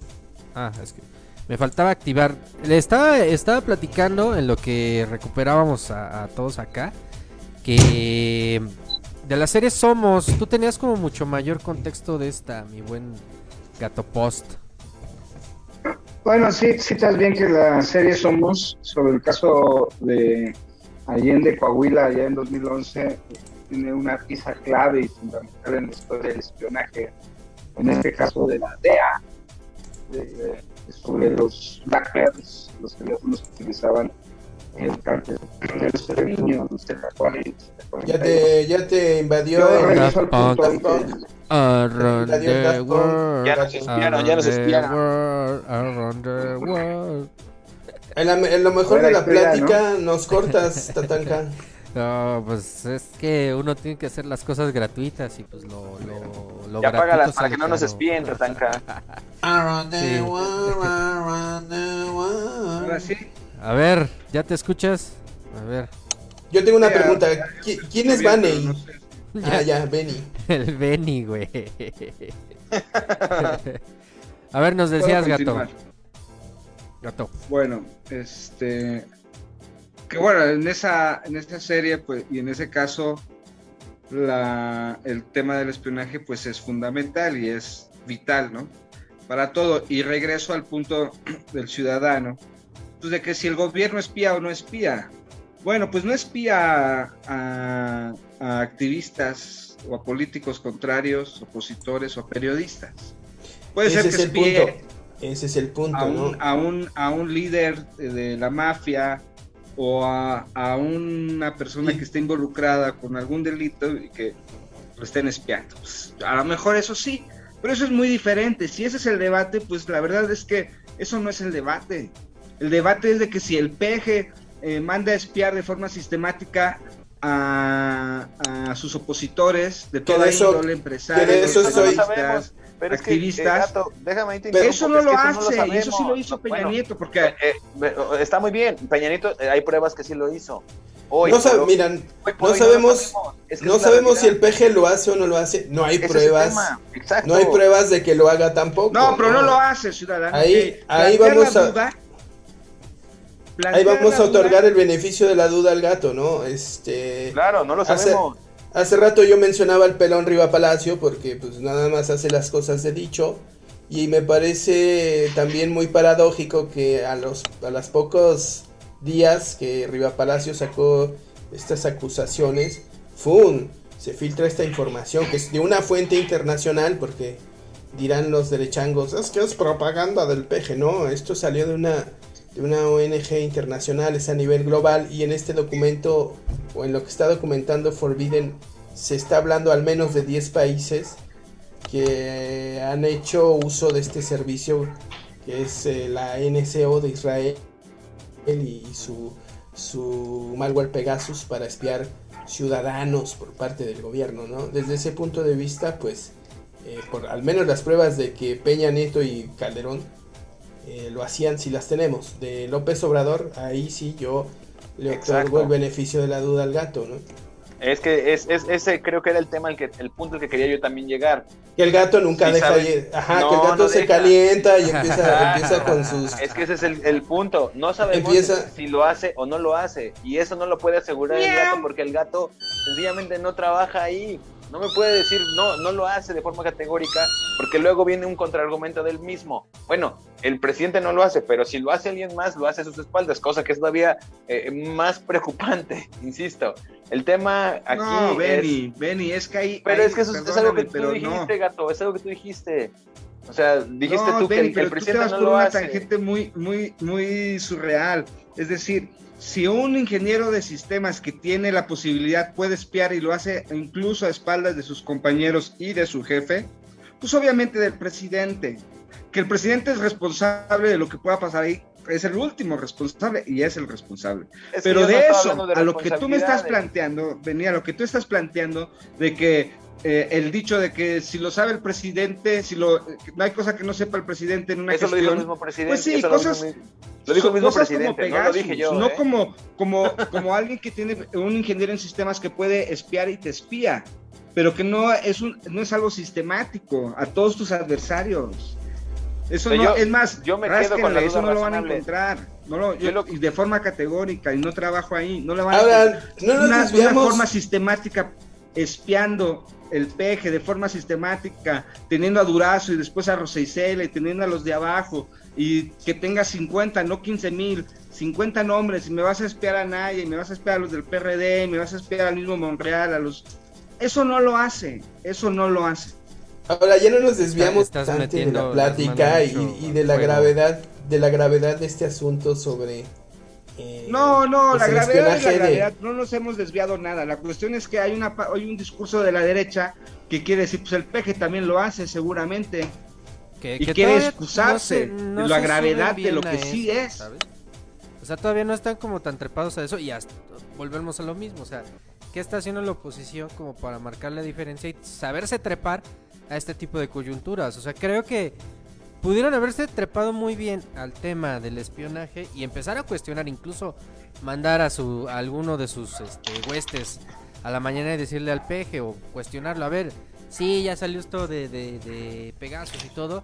Ah, es que me faltaba activar. Le estaba, estaba platicando en lo que recuperábamos a, todos acá. Que de la serie Somos, tú tenías como mucho mayor contexto de esta, mi buen gato post. Bueno, sí, citas bien que la serie Somos, sobre el caso de Allende, Coahuila, allá en 2011, tiene una pieza clave y fundamental en la historia del espionaje, en este caso de la DEA, de- de- sobre los Blackberries, los teléfonos que utilizaban el cártel de los Treviño, los Tecacuari, ya te, ya te invadió el-. Around the world. Ya nos espiaron, ya nos espiaron. around the world. En, la- en lo mejor de la plática nos cortas, Tatanka. No, pues es que uno tiene que hacer las cosas gratuitas y pues lo, lo, lo Ya gratuito apágalas para que no nos espíen, Tatanka. Sí. Ahora sí. A ver, ¿ya te escuchas? A ver, Yo tengo una pregunta. ya, ¿Qui- ¿Quién es sé. Ah, ya, Benny. el Benny, güey. A ver, nos decías, gato. Gato. Bueno, este. Que bueno, en esa, en esa serie, pues, y en ese caso, la, el tema del espionaje, pues es fundamental y es vital, ¿no? Para todo. Y regreso al punto del ciudadano. Pues de que si el gobierno espía o no espía. Bueno, pues no espía a, a activistas o a políticos contrarios, opositores o a periodistas. Puede Ese ser es que espíe punto. Ese es el punto, a un, ¿no? a un, a un líder de, de la mafia o a, a una persona Sí. que esté involucrada con algún delito y que lo estén espiando. Pues, a lo mejor eso sí, pero eso es muy diferente. Si ese es el debate, pues la verdad es que eso no es el debate. El debate es de que si el peje eh, manda a espiar de forma sistemática a, a sus opositores de toda índole, que de eso soy- Pero es que, Activistas. eh, gato, déjame ahí te Pero interrumpo, eso no es lo que hace, eso sí lo hizo Peña Bueno, Nieto, porque eh, eh, está muy bien, Peña Nieto, eh, hay pruebas que sí lo hizo. Hoy, no pero miran, hoy no hoy sabemos, sabemos. Es que no sabemos si el. PG lo hace o no lo hace. No hay Ese pruebas. No hay pruebas de que lo haga tampoco. No, pero no lo hace, ciudadano. Ahí- vamos a- duda, Ahí vamos a otorgar duda, el beneficio de la duda al gato, ¿no? Este. Claro, no lo sabemos. Hace rato yo mencionaba al pelón Riva Palacio porque pues nada más hace las cosas de dicho y me parece también muy paradójico que a los a los pocos días que Riva Palacio sacó estas acusaciones, ¡fum! se filtra esta información que es de una fuente internacional porque dirán los derechangos, es que es propaganda del peje, no, esto salió de una una ONG internacional, es a nivel global y en este documento o en lo que está documentando Forbidden se está hablando al menos de 10 países que han hecho uso de este servicio que es eh, la NCO de Israel y su, su malware Pegasus para espiar ciudadanos por parte del gobierno, ¿no? Desde ese punto de vista, pues, eh, por al menos las pruebas de que Peña Nieto y Calderón eh, lo hacían, si las tenemos. De López Obrador, ahí sí yo le otorgo Exacto. el beneficio de la duda al gato, ¿no? Es que es, es- ese creo que era el tema, el, que, el punto al que quería yo también llegar. Que el gato nunca Sí, deja sabe. Ajá, No, que el gato no se deja. calienta y empieza, empieza con sus... Es que ese es el, el punto. No sabemos Empieza- si lo hace o no lo hace. Y eso no lo puede asegurar el gato porque el gato sencillamente no trabaja ahí. No me puede decir, no, no lo hace de forma categórica, porque luego viene un contraargumento del mismo. Bueno, el presidente no lo hace, pero si lo hace alguien más, lo hace a sus espaldas, cosa que es todavía eh, más preocupante, insisto. El tema aquí No, es- Benny, Benny, es que ahí. Pero ahí, es que eso es algo que tú dijiste, no. gato, es algo que tú dijiste. O sea, dijiste No, tú que Benny, el, pero el tú te presidente vas no por lo una hace. tangente muy, muy, muy surreal. Es decir, si un ingeniero de sistemas que tiene la posibilidad puede espiar y lo hace incluso a espaldas de sus compañeros y de su jefe, pues obviamente del presidente. Que el presidente es responsable de lo que pueda pasar ahí, es el último responsable y es el responsable. Es Pero no de eso, de a lo que tú me estás planteando, venía lo que tú estás planteando, de que eh, el dicho de que si lo sabe el presidente, si lo, no hay cosa que no sepa el presidente en una Eso lo dijo el mismo presidente. Pues sí, eso cosas- Lo dijo, lo dijo el mismo cosas como presidente, no lo dije Pegasus, yo. no ¿eh? como, como, como alguien que tiene un ingeniero en sistemas que puede espiar y te espía, pero que no es, un, no es algo sistemático a todos tus adversarios. Eso no, yo- es más, yo me quedo con la eso no lo van a encontrar. No lo- yo- Yo lo- Y de forma categórica, y no trabajo ahí, no lo van a encontrar no nos una, forma sistemática espiando el peje de forma sistemática, teniendo a Durazo y después a Roseisela y teniendo a los de abajo y que tenga 50, no 15 mil, 50 nombres y me vas a espiar a Naya y me vas a espiar a los del PRD y me vas a espiar al mismo Monreal, a los... Eso no lo hace, eso no lo hace. Ahora ya no nos desviamos Estás bastante de la plática y, de la gravedad de la gravedad de este asunto sobre eh, No, no, pues, la gravedad es la de- gravedad, no nos hemos desviado nada. La cuestión es que hay, una, hay un discurso de la derecha que quiere decir, pues el peje también lo hace seguramente. Que, Y que quiere excusarse de la gravedad de lo que sí es. ¿sabes? sea, todavía no están como tan trepados a eso y hasta volvemos a lo mismo. O sea, ¿qué está haciendo la oposición como para marcar la diferencia y saberse trepar a este tipo de coyunturas? O sea, creo que pudieron haberse trepado muy bien al tema del espionaje y empezar a cuestionar, incluso mandar a su alguno de sus este, huestes a la mañana y decirle al peje o cuestionarlo, a ver, sí, ya salió esto de, de, de y todo,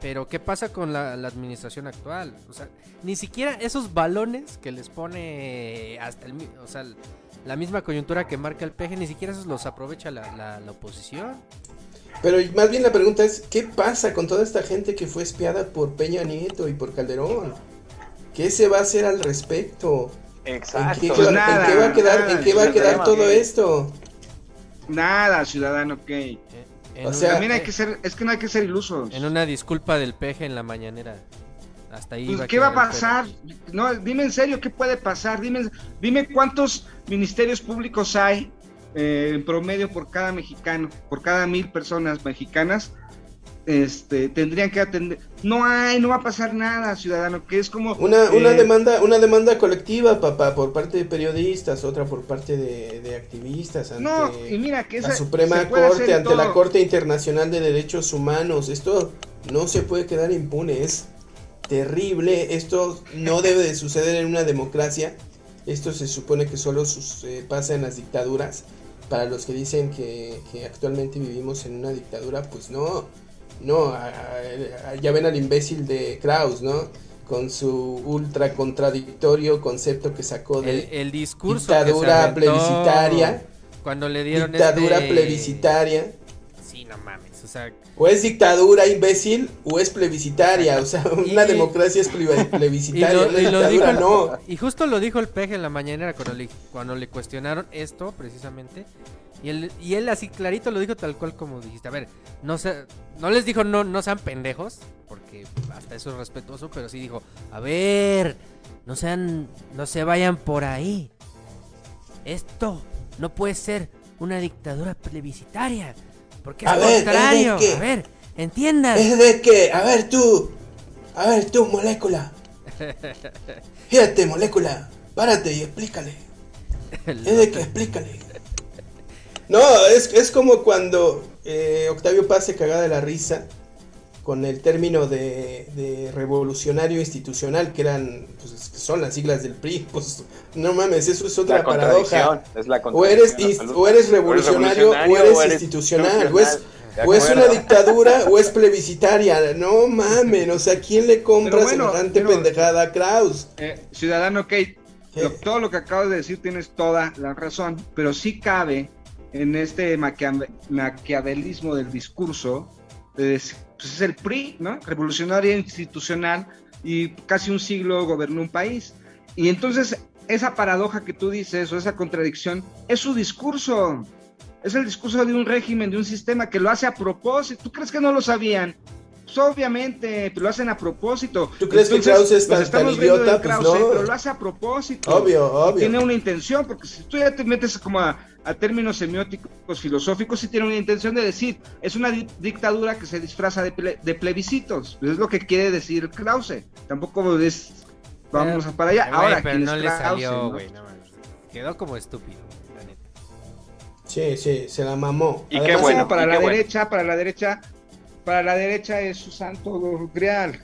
pero ¿qué pasa con la, administración actual? O sea, ni siquiera esos balones que les pone hasta el, o sea, la misma coyuntura que marca el peje, ni siquiera esos los aprovecha la, la oposición. Pero más bien la pregunta es, ¿qué pasa con toda esta gente que fue espiada por Peña Nieto y por Calderón? ¿Qué se va a hacer al respecto? ¿En Exacto. qué, Pues en qué va a quedar, nada, en qué va a quedar todo esto? Nada, ciudadano, ok. En O sea, También hay que ser, es que no hay que ser ilusos. En una disculpa del peje en la mañanera. Hasta ahí. Pues, va ¿qué va a pasar? No, dime en serio, ¿qué puede pasar? Dime, dime cuántos ministerios públicos hay eh, en promedio por cada mexicano, por cada mil personas mexicanas. Este, tendrían que atender. No hay, no va a pasar nada, ciudadano, que es como. Una, una eh, demanda, una demanda colectiva, papá, por parte de periodistas, otra por parte de, de activistas ante No, y mira que esa la Suprema Corte, ante la. Corte Internacional de Derechos Humanos. Esto no se puede quedar impune, es terrible, esto no debe de suceder en una democracia. Esto se supone que solo sus- eh, pasa en las dictaduras. Para los que dicen que, que actualmente vivimos en una dictadura, pues no, no, a- a- ya ven al imbécil de Kraus, ¿no? Con su ultra contradictorio concepto que sacó El, de el discurso. que se dictadura plebiscitaria. Cuando le dieron dictadura este- plebiscitaria. Sí, no mames. O es dictadura imbécil o es plebiscitaria. O sea, una Y- democracia es y plebiscitaria, lo, y lo dijo, no. y justo lo dijo el peje en la mañanera cuando le, cuando le cuestionaron esto, precisamente. Y él, y él así clarito lo dijo tal cual como dijiste. A ver, no se, no les dijo no, no sean pendejos, porque hasta eso es respetuoso, pero sí dijo, a ver, no sean, no se vayan por ahí. Esto no puede ser una dictadura plebiscitaria, porque es A ver, ¿es de contrario. qué? A ver, entiendan. Es de que, a ver tú, a ver tú, molécula. Fíjate, molécula, párate y explícale. Es de que explícale. No, es, es como cuando eh, Octavio Paz se cagaba de la risa con el término de, de revolucionario institucional, que eran, pues que son las siglas del PRI. Pues no mames, eso es otra La paradoja. es la O eres, o eres revolucionario o eres, institucional, o es, De o es una dictadura o es plebiscitaria. No mamen, o sea, ¿quién le compra bueno, semejante pero- pendejada a Kraus? Eh, ciudadano Kate, lo- todo lo que acabas de decir tienes toda la razón, pero sí cabe en este maquiave- maquiavelismo del discurso, es, pues es el PRI, ¿no? Revolucionaria institucional y casi un siglo gobernó un país. Y entonces esa paradoja que tú dices o esa contradicción es su discurso. Es el discurso de un régimen, de un sistema que lo hace a propósito. ¿Tú crees que no lo sabían? Pues obviamente, pero lo hacen a propósito. ¿Tú crees que Krause es tan- idiota? Pues Krause, no. pero lo hace a propósito. Obvio, Y obvio. Tiene una intención, porque si tú ya te metes como a, a términos semióticos filosóficos, sí tiene una intención de decir, es una di- dictadura que se disfraza de, ple- de plebiscitos. Pues es lo que quiere decir Krause. Tampoco es, vamos para allá. Ahora, pero ¿quién no le salió, no? güey. no. Quedó como estúpido, la neta. Sí, sí, se la mamó. Y qué bueno. No, para y la qué bueno. derecha, para la derecha, para la derecha es su santo grial.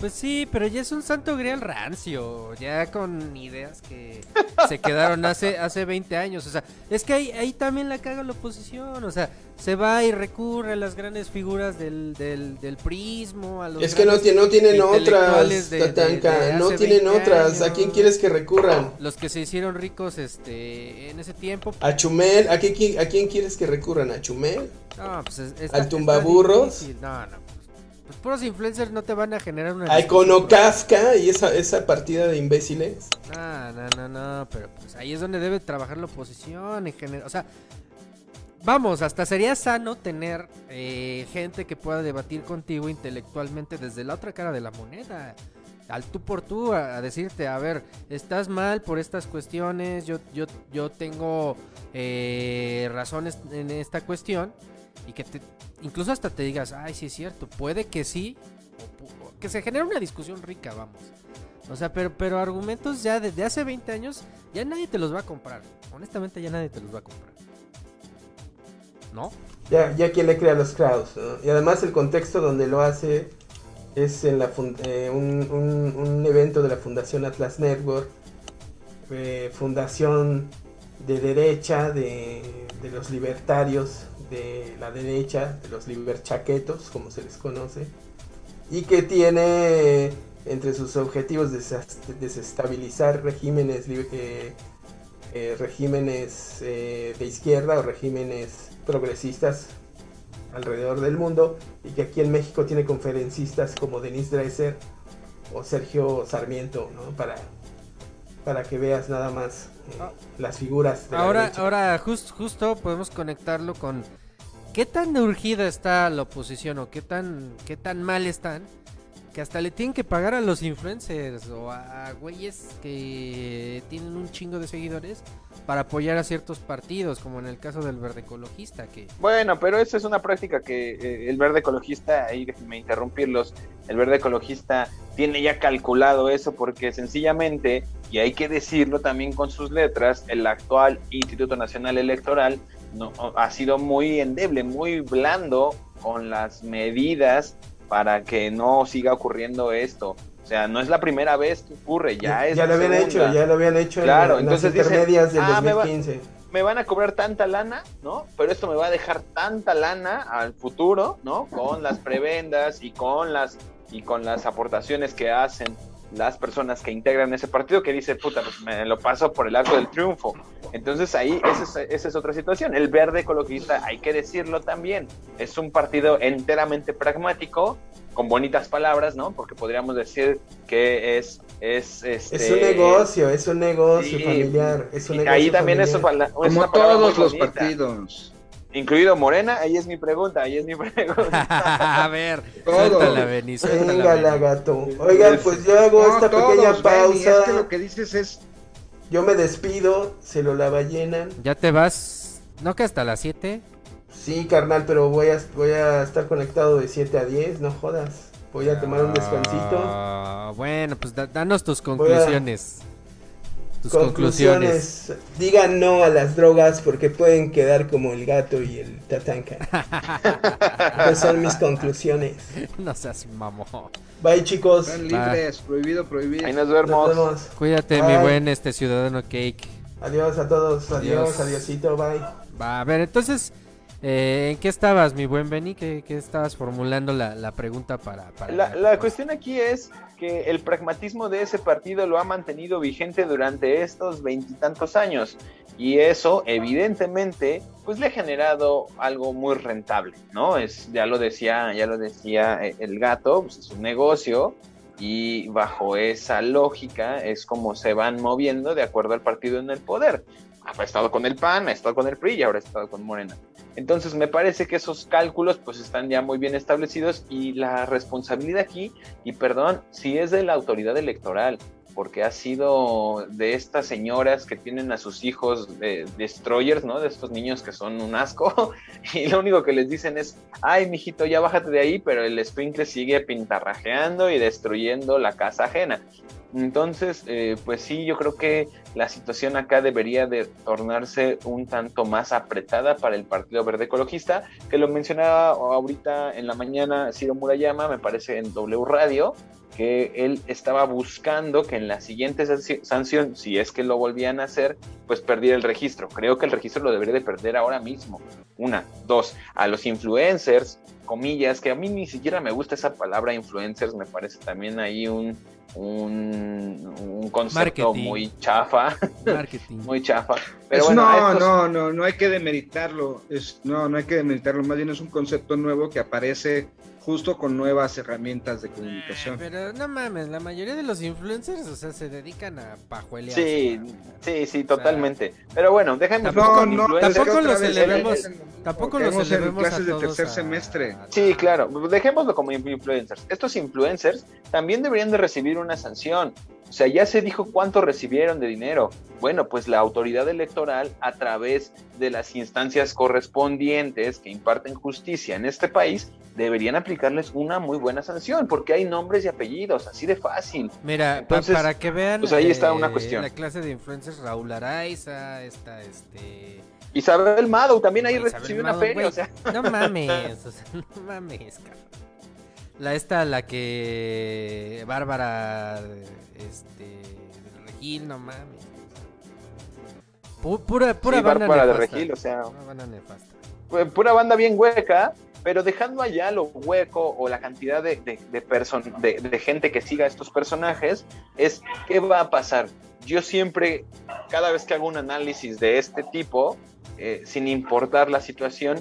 Pues sí, pero ya es un santo grial rancio, ya con ideas que se quedaron hace hace 20 años, o sea, es que ahí, ahí también la caga la oposición, o sea, se va y recurre a las grandes figuras del, del, del prismo, a los Es que no, no tienen otras, de- Tatanka, de no tienen 20 otras. ¿A quién quieres que recurran? los que se hicieron ricos este en ese tiempo. ¿A Chumel? ¿A, qué- a quién quieres que recurran? ¿A Chumel? No, pues es- ¿Al tumbaburros? No, no. Pues, puros influencers no te van a generar una ¿A discusión. Iconocafka y esa, esa partida de imbéciles? No, no, no, no, pero pues ahí es donde debe trabajar la oposición en general. O sea, vamos, hasta sería sano tener eh, gente que pueda debatir contigo intelectualmente desde la otra cara de la moneda. Al tú por tú, a, a decirte, a ver, estás mal por estas cuestiones, yo, yo, yo tengo eh, razones en esta cuestión y que te, incluso hasta te digas, ay, sí es cierto, puede que sí, o que se genere una discusión rica, vamos. O sea, pero, pero argumentos ya desde hace 20 años, ya nadie te los va a comprar. Honestamente, ya nadie te los va a comprar. ¿No? Ya, ya quien le crea los crowds. ¿no? Y además el contexto donde lo hace es en la eh, un, un- un evento de la Fundación Atlas Network, eh, fundación de derecha, de, de los libertarios de la derecha, de los liberchaquetos, como se les conoce, y que tiene entre sus objetivos desestabilizar regímenes eh, eh, regímenes eh, de izquierda o regímenes progresistas alrededor del mundo y que aquí en México tiene conferencistas como Denise Dresser o Sergio Sarmiento, ¿no? Para, para que veas nada más. Las figuras de Ahora, ahora jus- justo podemos conectarlo con qué tan urgida está la oposición o qué tan, qué tan mal están que hasta le tienen que pagar a los influencers o a, güeyes que tienen un chingo de seguidores para apoyar a ciertos partidos, como en el caso del verde ecologista, que Bueno, pero esa es una práctica que eh, el verde ecologista, ahí déjenme interrumpirlos, el verde ecologista tiene ya calculado eso porque sencillamente, y hay que decirlo también con sus letras, el actual Instituto Nacional Electoral no, ha sido muy endeble, muy blando con las medidas para que no siga ocurriendo esto. O sea, no es la primera vez que ocurre, ya es ya lo la habían segunda. hecho, ya lo habían hecho Claro, en, la- en las entonces dicen, intermedias del "Ah, me va- 2015. me van a cobrar tanta lana, ¿no? Pero esto me va a dejar tanta lana al futuro, ¿no? Con las prebendas y con las y con las aportaciones que hacen las personas que integran ese partido que dice, puta, pues me lo paso por el arco del triunfo. Entonces ahí esa es, esa es otra situación. El verde ecologista, hay que decirlo también, es un partido enteramente pragmático, con bonitas palabras, ¿no? Porque podríamos decir que es... Es, este, Es un negocio, es un negocio Sí, familiar. Es un y negocio ahí también es, familiar. es Como una todos los bonita. partidos. Incluido Morena, ahí es mi pregunta, ahí es mi pregunta. a ver, Todo. suéltala, Beni, suéltala, Venga, Beni. lagarto. Oigan, pues yo hago No, esta todos, pequeña Benny, pausa. Es que lo que dices es Yo me despido, se lo lava llenan. Ya te vas, ¿no que hasta las 7? Sí, carnal, pero voy a, voy a estar conectado de 7 a 10, no jodas. Voy a tomar un descansito. Ah, bueno, pues da- danos tus Voy a- conclusiones. Tus conclusiones. Conclusiones. Digan no a las drogas porque pueden quedar como el gato y el tatanca. Esas son mis conclusiones. no seas mamón. Bye, chicos. están libres, prohibido, prohibido. Ahí nos Nos vemos. Cuídate, mi buen este ciudadano cake. Adiós a todos. Adiós, Adiós. adiosito, bye. Va, a ver, entonces, eh, ¿en qué estabas, mi buen Benny? ¿Qué, qué estabas formulando la, la pregunta para... para La, la cuestión aquí es que el pragmatismo de ese partido lo ha mantenido vigente durante estos veintitantos años y eso evidentemente pues le ha generado algo muy rentable, ¿no? Es ya lo decía, ya lo decía eh, el gato, pues es un negocio y bajo esa lógica es como se van moviendo de acuerdo al partido en el poder. Ha estado con el PAN, ha estado con el PRI y ahora ha estado con Morena. Entonces me parece que esos cálculos pues están ya muy bien establecidos y la responsabilidad aquí, y perdón, si es de la autoridad electoral, porque ha sido de estas señoras que tienen a sus hijos de destroyers, ¿no? De estos niños que son un asco y lo único que les dicen es, ay, mijito, ya bájate de ahí, pero el sprinkler sigue pintarrajeando y destruyendo la casa ajena. Entonces, eh, pues sí, yo creo que la situación acá debería de tornarse un tanto más apretada para el Partido Verde Ecologista, que lo mencionaba ahorita en la mañana Ciro Murayama, me parece en W Radio, que él estaba buscando que en la siguiente sanci- sanción, si es que lo volvían a hacer, pues perdiera el registro. Creo que el registro lo debería de perder ahora mismo. Una, dos, a los influencers, comillas, que a mí ni siquiera me gusta esa palabra influencers, me parece también ahí un, un, un concepto Marketing. muy chafa, Marketing. muy chafa. Pero Es- bueno, no, estos- no, no, no hay que demeritarlo. Es, no, no hay que demeritarlo. Más bien es un concepto nuevo que aparece justo con nuevas herramientas de comunicación. Pero no mames, la mayoría de los influencers, o sea, se dedican a pajuelear. Sí, sí, sí, totalmente. Pero bueno, con no, que tampoco caemos en- Tampoco los caemos en elevemos a clases de tercer a- semestre. Sí, claro, dejémoslo como influencers. Estos influencers también deberían de recibir una sanción. O sea, ya se dijo cuánto recibieron de dinero. Bueno, pues la autoridad electoral, a través de las instancias correspondientes que imparten justicia en este país, deberían aplicarles una muy buena sanción, porque hay nombres y apellidos, así de fácil. Mira, Entonces, para que vean. pues ahí está una eh, cuestión. La clase de influencers Raúl Araiza, esta, este. Isabel Mado también ahí Isabel recibió una feria, o sea. No mames, o sea, no mames, cabrón. La esta, la que. Bárbara. Este. del Regil, no mames. Pu- Pura, pura Sí, banda de. Regil, o sea. Pura banda nefasta. Pu- pura banda bien hueca, pero dejando allá lo hueco o la cantidad de, de, de person- de- de gente que siga a estos personajes, es qué va a pasar. Yo siempre, cada vez que hago un análisis de este tipo, eh, sin importar la situación,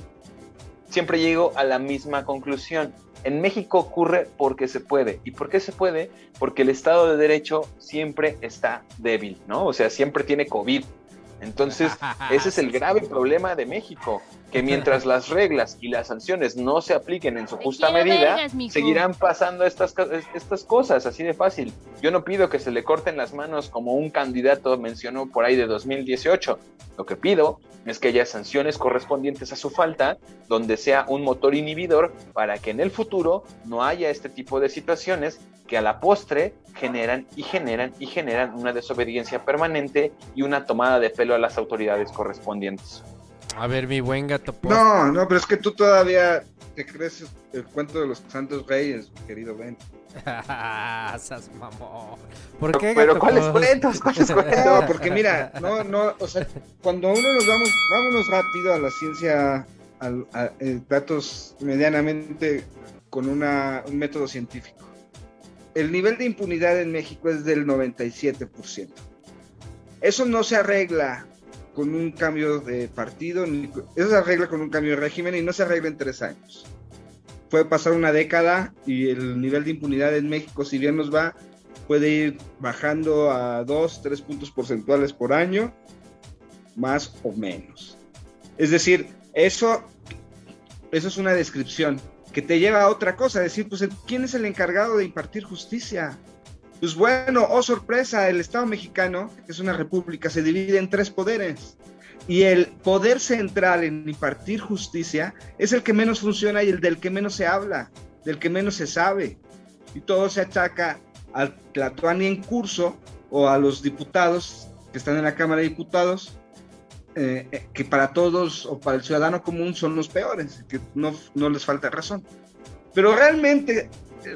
siempre llego a la misma conclusión. En México ocurre porque se puede. ¿Y por qué se puede? Porque el Estado de Derecho siempre está débil, ¿no? O sea, siempre tiene COVID. Entonces, ese es el grave problema de México, que mientras las reglas y las sanciones no se apliquen en su justa medida, vergas, seguirán pasando estas, estas cosas, así de fácil. Yo no pido que se le corten las manos como un candidato mencionó por ahí de 2018. Lo que pido es que haya sanciones correspondientes a su falta, donde sea un motor inhibidor para que en el futuro no haya este tipo de situaciones que a la postre generan y generan y generan una desobediencia permanente y una tomada de pelo a las autoridades correspondientes. A ver, mi buen gato post. No, no, pero es que tú todavía te crees el cuento de los santos reyes, querido Ben. Sas mamón. ¿Por qué Pero ¿cuáles post? cuentos? ¿Cuáles cuentos? No, porque mira, no, no, o sea, cuando uno nos vamos, vámonos rápido a la ciencia, a, eh, datos medianamente con una, un método científico. El nivel de impunidad en México es del 97%. Eso no se arregla con un cambio de partido, ni- eso se arregla con un cambio de régimen y no se arregla en tres años. Puede pasar una década y el nivel de impunidad en México, si bien nos va, puede ir bajando a 2, 3 puntos porcentuales por año, más o menos. Es decir, eso, eso es una descripción que te lleva a otra cosa, decir, pues, ¿quién es el encargado de impartir justicia? Pues bueno, oh sorpresa, el Estado mexicano, que es una república, se divide en tres poderes. Y el poder central en impartir justicia es el que menos funciona y el del que menos se habla, del que menos se sabe. Y todo se achaca al Tlatuani en curso o a los diputados que están en la Cámara de Diputados, eh, eh, que para todos o para el ciudadano común son los peores, que no, no les falta razón. Pero realmente,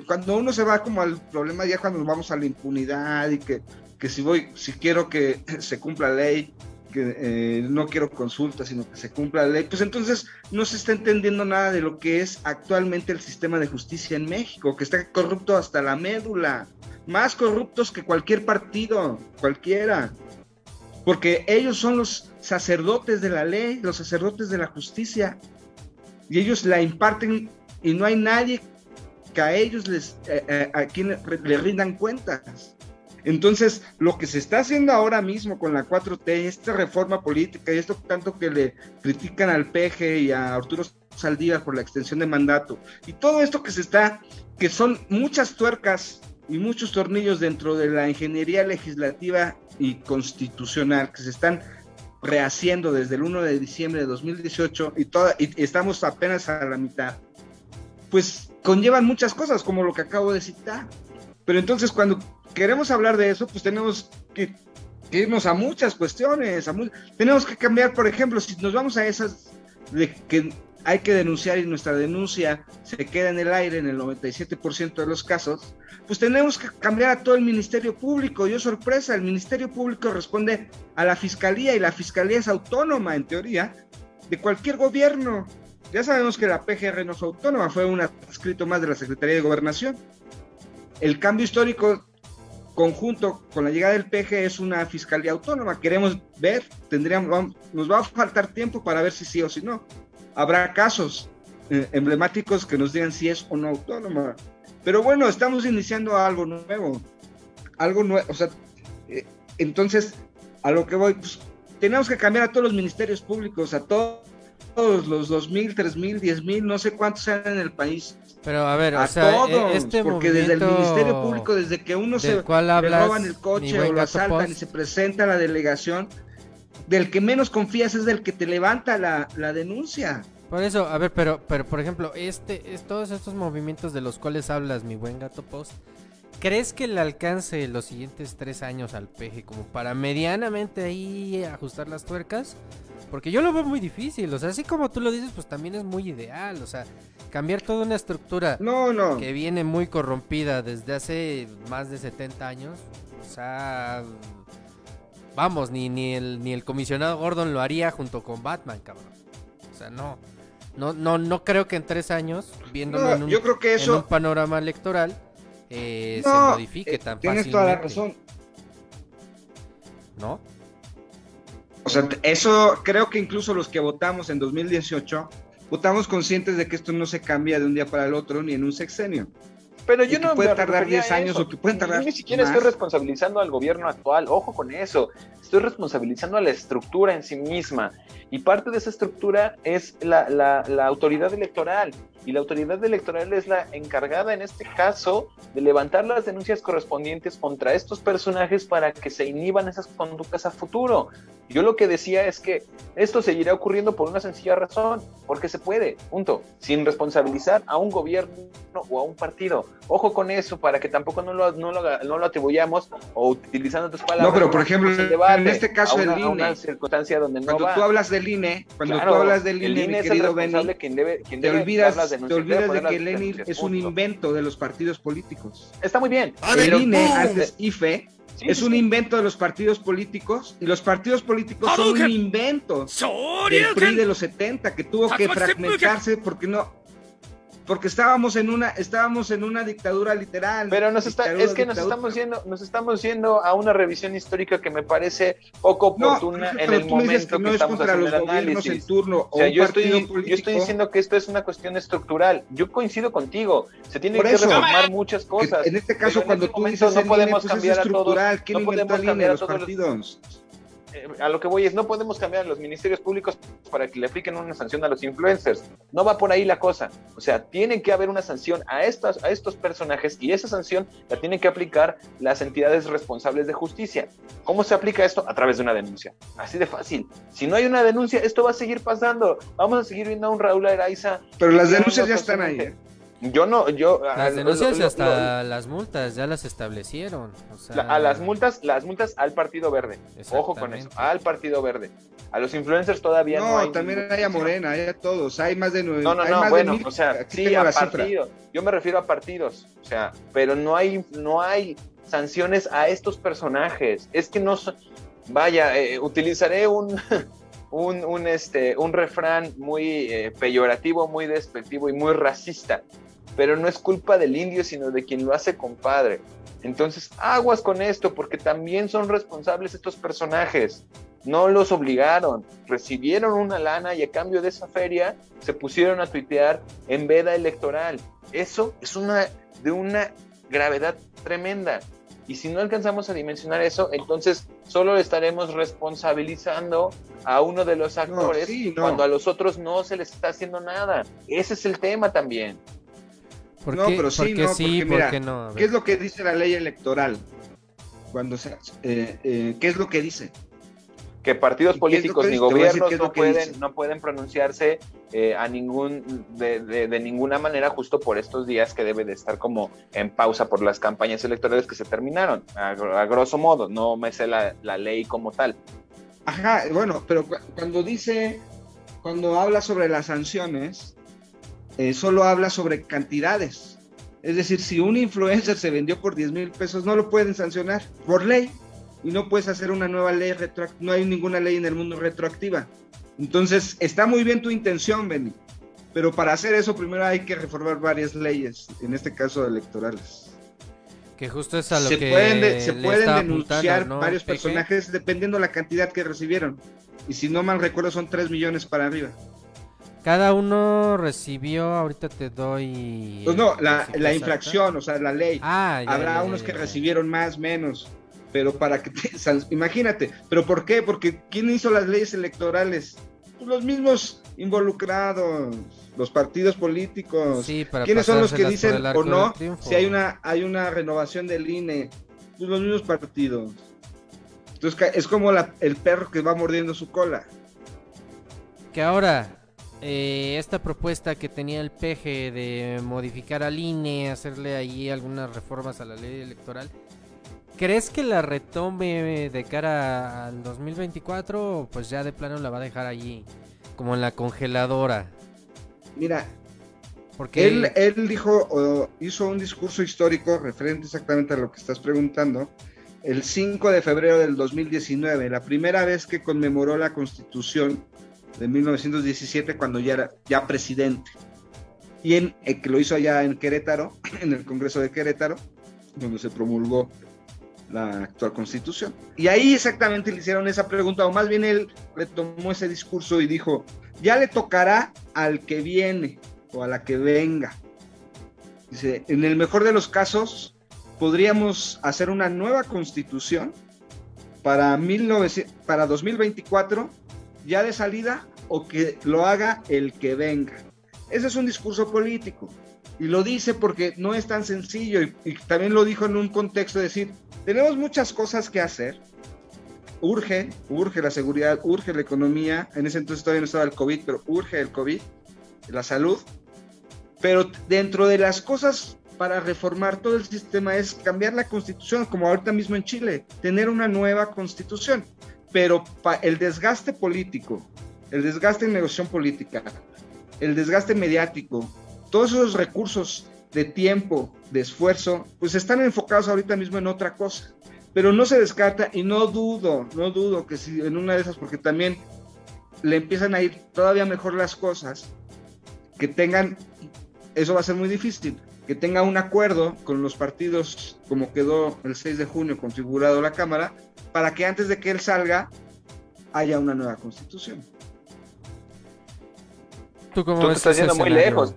cuando uno se va como al problema, ya cuando vamos a la impunidad y que, que si voy, si quiero que se cumpla la ley, que eh, no quiero consulta, sino que se cumpla la ley, pues entonces no se está entendiendo nada de lo que es actualmente el sistema de justicia en México, que está corrupto hasta la médula, más corruptos que cualquier partido, cualquiera, porque ellos son los sacerdotes de la ley, los sacerdotes de la justicia, y ellos la imparten y no hay nadie que a ellos les, eh, eh, a le, le rindan cuentas. Entonces, lo que se está haciendo ahora mismo con la 4T, esta reforma política y esto tanto que le critican al PG y a Arturo Saldívar por la extensión de mandato, y todo esto que se está, que son muchas tuercas y muchos tornillos dentro de la ingeniería legislativa y constitucional que se están rehaciendo desde el 1 de diciembre de 2018 y, toda, y estamos apenas a la mitad, pues conllevan muchas cosas, como lo que acabo de citar. Pero entonces cuando queremos hablar de eso, pues tenemos que, irnos a muchas cuestiones. A mu tenemos que cambiar, por ejemplo, si nos vamos a esas de que hay que denunciar y nuestra denuncia se queda en el aire en el 97% de los casos, pues tenemos que cambiar a todo el Ministerio Público. Yo sorpresa, el Ministerio Público responde a la Fiscalía y la Fiscalía es autónoma en teoría de cualquier gobierno. Ya sabemos que la PGR no fue autónoma, fue un adscrito más de la Secretaría de Gobernación. El cambio histórico conjunto con la llegada del PG es una fiscalía autónoma. Queremos ver, tendríamos, nos va a faltar tiempo para ver si sí o si no. Habrá casos eh, emblemáticos que nos digan si es o no autónoma. Pero bueno, estamos iniciando algo nuevo. Algo nuevo, o sea, eh, entonces, a lo que voy, pues, tenemos que cambiar a todos los ministerios públicos, a todos todos los dos mil, tres mil, diez mil, no sé cuántos sean en el país. Pero a ver, A o sea, e- todos, este porque desde el Ministerio Público, desde que uno se le roban el coche o lo asaltan Post, y se presenta a la delegación, del que menos confías es del que te levanta la, la denuncia. Por eso, a ver, pero, pero por ejemplo, este, es, todos estos movimientos de los cuales hablas, mi buen gato post, ¿crees que le alcance los siguientes tres años al peje como para medianamente ahí ajustar las tuercas? Porque yo lo veo muy difícil, o sea, así como tú lo dices, pues también es muy ideal, o sea, cambiar toda una estructura No, no. que viene muy corrompida desde hace más de 70 años, o sea, vamos, ni, ni, el, ni el comisionado Gordon lo haría junto con Batman, cabrón. O sea, no. No, no, no creo que en tres años, viéndolo No, en, un, yo creo que en eso. un panorama electoral, eh, No, se modifique eh, tan Tienes fácilmente. toda la razón. ¿No? O sea, eso creo que incluso los que votamos en 2018 votamos conscientes de que esto no se cambia de un día para el otro ni en un sexenio. Pero yo que no puede me tardar refería 10 a años o que pueden tardar Yo ni siquiera más. estoy responsabilizando al gobierno actual, ojo con eso. Estoy responsabilizando a la estructura en sí misma. Y parte de esa estructura es la, la- la autoridad electoral. Y la autoridad electoral es la encargada, en este caso, de levantar las denuncias correspondientes contra estos personajes para que se inhiban esas conductas a futuro. Yo lo que decía es que esto seguirá ocurriendo por una sencilla razón, porque se puede, punto, sin responsabilizar a un gobierno o a un partido. Ojo con eso, para que tampoco no lo, no lo, no lo atribuyamos o utilizando tus palabras. No, pero, por ejemplo, en este caso a una, el a una INE, circunstancia donde no Cuando va. tú hablas del INE, cuando Claro, tú hablas del el INE, mi es el querido responsable Benny, quien debe, quien te debe olvidas, las te denuncias, debe olvidas de que el denuncias, es un punto. invento de los partidos políticos. Está muy bien. El pero- INE, antes IFE, Sí, es sí, un invento de los partidos políticos y los partidos políticos son un invento del PRI de los 70 que tuvo que fragmentarse porque no porque estábamos en una estábamos en una dictadura literal. Pero nos está, Dictadura, es que nos dictadura. estamos yendo, nos estamos yendo a una revisión histórica que me parece poco oportuna en el momento que que, no es estamos contra haciendo los el gobiernos en análisis. turno o, O sea, yo estoy, político. yo estoy diciendo que esto es una cuestión estructural. Yo coincido contigo. Se tienen que reformar muchas que cosas. en este caso en cuando este tú dices no podemos pues es cambiar a todos, estructural, ¿quién no podemos cambiar a todos los- partidos. Eh, a lo que voy es, no podemos cambiar a los ministerios públicos para que le apliquen una sanción a los influencers. No va por ahí la cosa. O sea, tiene que haber una sanción a, estas, a estos personajes y esa sanción la tienen que aplicar las entidades responsables de justicia. ¿Cómo se aplica esto? A través de una denuncia. Así de fácil. Si no hay una denuncia, esto va a seguir pasando. Vamos a seguir viendo a un Raúl Araiza. Pero las denuncias ya están ahí. constantemente- Yo no, yo... a- Las denuncias y lo- hasta las multas ya las establecieron. O sea, la- a las multas, las multas al Partido Verde. Ojo con eso, al Partido Verde. A los influencers todavía no, No, hay también ningún- hay a Morena, hay a todos, hay más de nueve. No, no, hay no, más de bueno, mil- o sea, aquí sí, a partidos. Yo me refiero a partidos, o sea, pero no hay, no hay sanciones a estos personajes. Es que no son, vaya, eh, utilizaré un, un, un, este, un refrán muy eh, peyorativo, muy despectivo y muy racista, pero no es culpa del indio, sino de quien lo hace compadre. Entonces, aguas con esto, porque también son responsables estos personajes. No los obligaron, recibieron una lana y a cambio de esa feria se pusieron a tuitear en veda electoral. Eso es una de una gravedad tremenda. Y si no alcanzamos a dimensionar eso, entonces solo estaremos responsabilizando a uno de los actores sí, no. cuando a los otros no se les está haciendo nada. Ese es el tema también. ¿Por No, qué, pero sí, ¿por qué no, sí? porque ¿Por mira, qué no? ¿Qué es lo que dice la ley electoral? Cuando se, eh, eh, ¿Qué es lo que dice? que partidos ¿Y qué es lo políticos que ni decir gobiernos no pueden, no pueden pronunciarse eh, a ningún de, de- de ninguna manera justo por estos días que debe de estar como en pausa por las campañas electorales que se terminaron, a, a grosso modo, no me sé la, la ley como tal. Ajá, bueno, pero cu- cuando dice, cuando habla sobre las sanciones, eh, solo habla sobre cantidades. Es decir, si un influencer se vendió por 10 mil pesos, no lo pueden sancionar por ley. Y no puedes hacer una nueva ley retroactiva. No hay ninguna ley en el mundo retroactiva. Entonces, está muy bien tu intención, Benny. Pero para hacer eso, primero hay que reformar varias leyes, en este caso electorales. Que justo es a lo Se que pueden, de- se pueden denunciar apuntando, ¿no, varios personajes dependiendo la cantidad que recibieron. Y si no mal recuerdo, son 3 millones para arriba. Cada uno recibió, ahorita te doy... Pues no, la, infracción, o sea, la ley. Ah, ya, Habrá ya, unos que recibieron más, menos. Pero para que te. Imagínate. ¿Pero por qué? Porque ¿quién hizo las leyes electorales? Pues los mismos involucrados, los partidos políticos. Sí, para ¿Quiénes son los que dicen o no triunfo. si hay una, hay una renovación del INE? Pues los mismos partidos. Entonces es como la- el perro que va mordiendo su cola. Que ahora, eh, esta propuesta que tenía el PG de modificar al INE, hacerle ahí algunas reformas a la ley electoral, ¿crees que la retome de cara al 2024 o pues ya de plano la va a dejar allí, como en la congeladora? Mira, Porque Él, él dijo, o hizo un discurso histórico referente exactamente a lo que estás preguntando, el 5 de febrero del 2019, la primera vez que conmemoró la constitución de 1917 cuando ya era ya presidente. Y en, eh, que lo hizo allá en Querétaro, en el Congreso de Querétaro, donde se promulgó la actual constitución. Y ahí exactamente le hicieron esa pregunta, o más bien él retomó ese discurso y dijo, ya le tocará al que viene o a la que venga. Dice, en el mejor de los casos, podríamos hacer una nueva constitución para, 19 para 2024, ya de salida, o que lo haga el que venga. Ese es un discurso político. Y lo dice porque no es tan sencillo. Y, también lo dijo en un contexto de decir, tenemos muchas cosas que hacer. Urge, urge la seguridad, urge la economía. En ese entonces todavía no estaba el COVID, pero urge el COVID, la salud. Pero dentro de las cosas para reformar todo el sistema es cambiar la constitución, como ahorita mismo en Chile, tener una nueva constitución. Pero el desgaste político, el desgaste en negociación política, el desgaste mediático, todos esos recursos de tiempo, de esfuerzo, pues están enfocados ahorita mismo en otra cosa. Pero no se descarta y no dudo, no dudo que si en una de esas, porque también le empiezan a ir todavía mejor las cosas, que tengan, eso va a ser muy difícil, que tenga un acuerdo con los partidos, como quedó el 6 de junio configurado la Cámara, para que antes de que él salga haya una nueva constitución. tú cómo Tú te estás yendo muy lejos.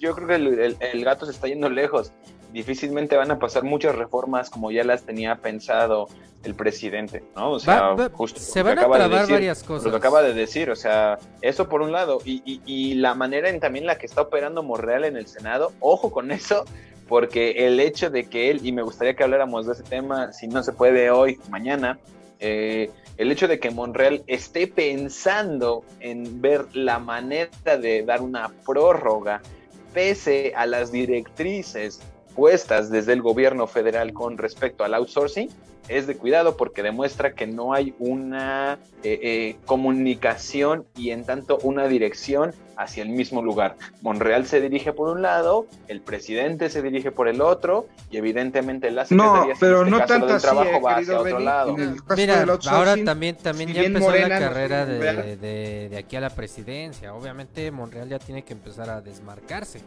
Yo creo que el, el- el gato se está yendo lejos. Difícilmente van a pasar muchas reformas como ya las tenía pensado el presidente, ¿no? O sea, Va- va- justo se lo van a acaba de trabar decir, varias Lo cosas. que acaba de decir, o sea, eso por un lado. Y, y- y la manera en también la que está operando Monreal en el Senado, ojo con eso, porque el hecho de que él, y me gustaría que habláramos de ese tema, si no se puede hoy, mañana, eh, el hecho de que Monreal esté pensando en ver la manera de dar una prórroga pese a las directrices puestas desde el gobierno federal con respecto al outsourcing, es de cuidado porque demuestra que no hay una eh, eh, comunicación y en tanto una dirección hacia el mismo lugar. Monreal se dirige por un lado, el presidente se dirige por el otro y evidentemente la No, Secretaría si pero en este no caso tanto del así, trabajo va hacia otro Benny. lado. Mira, ahora también, también si ya empezó Morena la no carrera de, de- de aquí a la presidencia. Obviamente Monreal ya tiene que empezar a desmarcarse.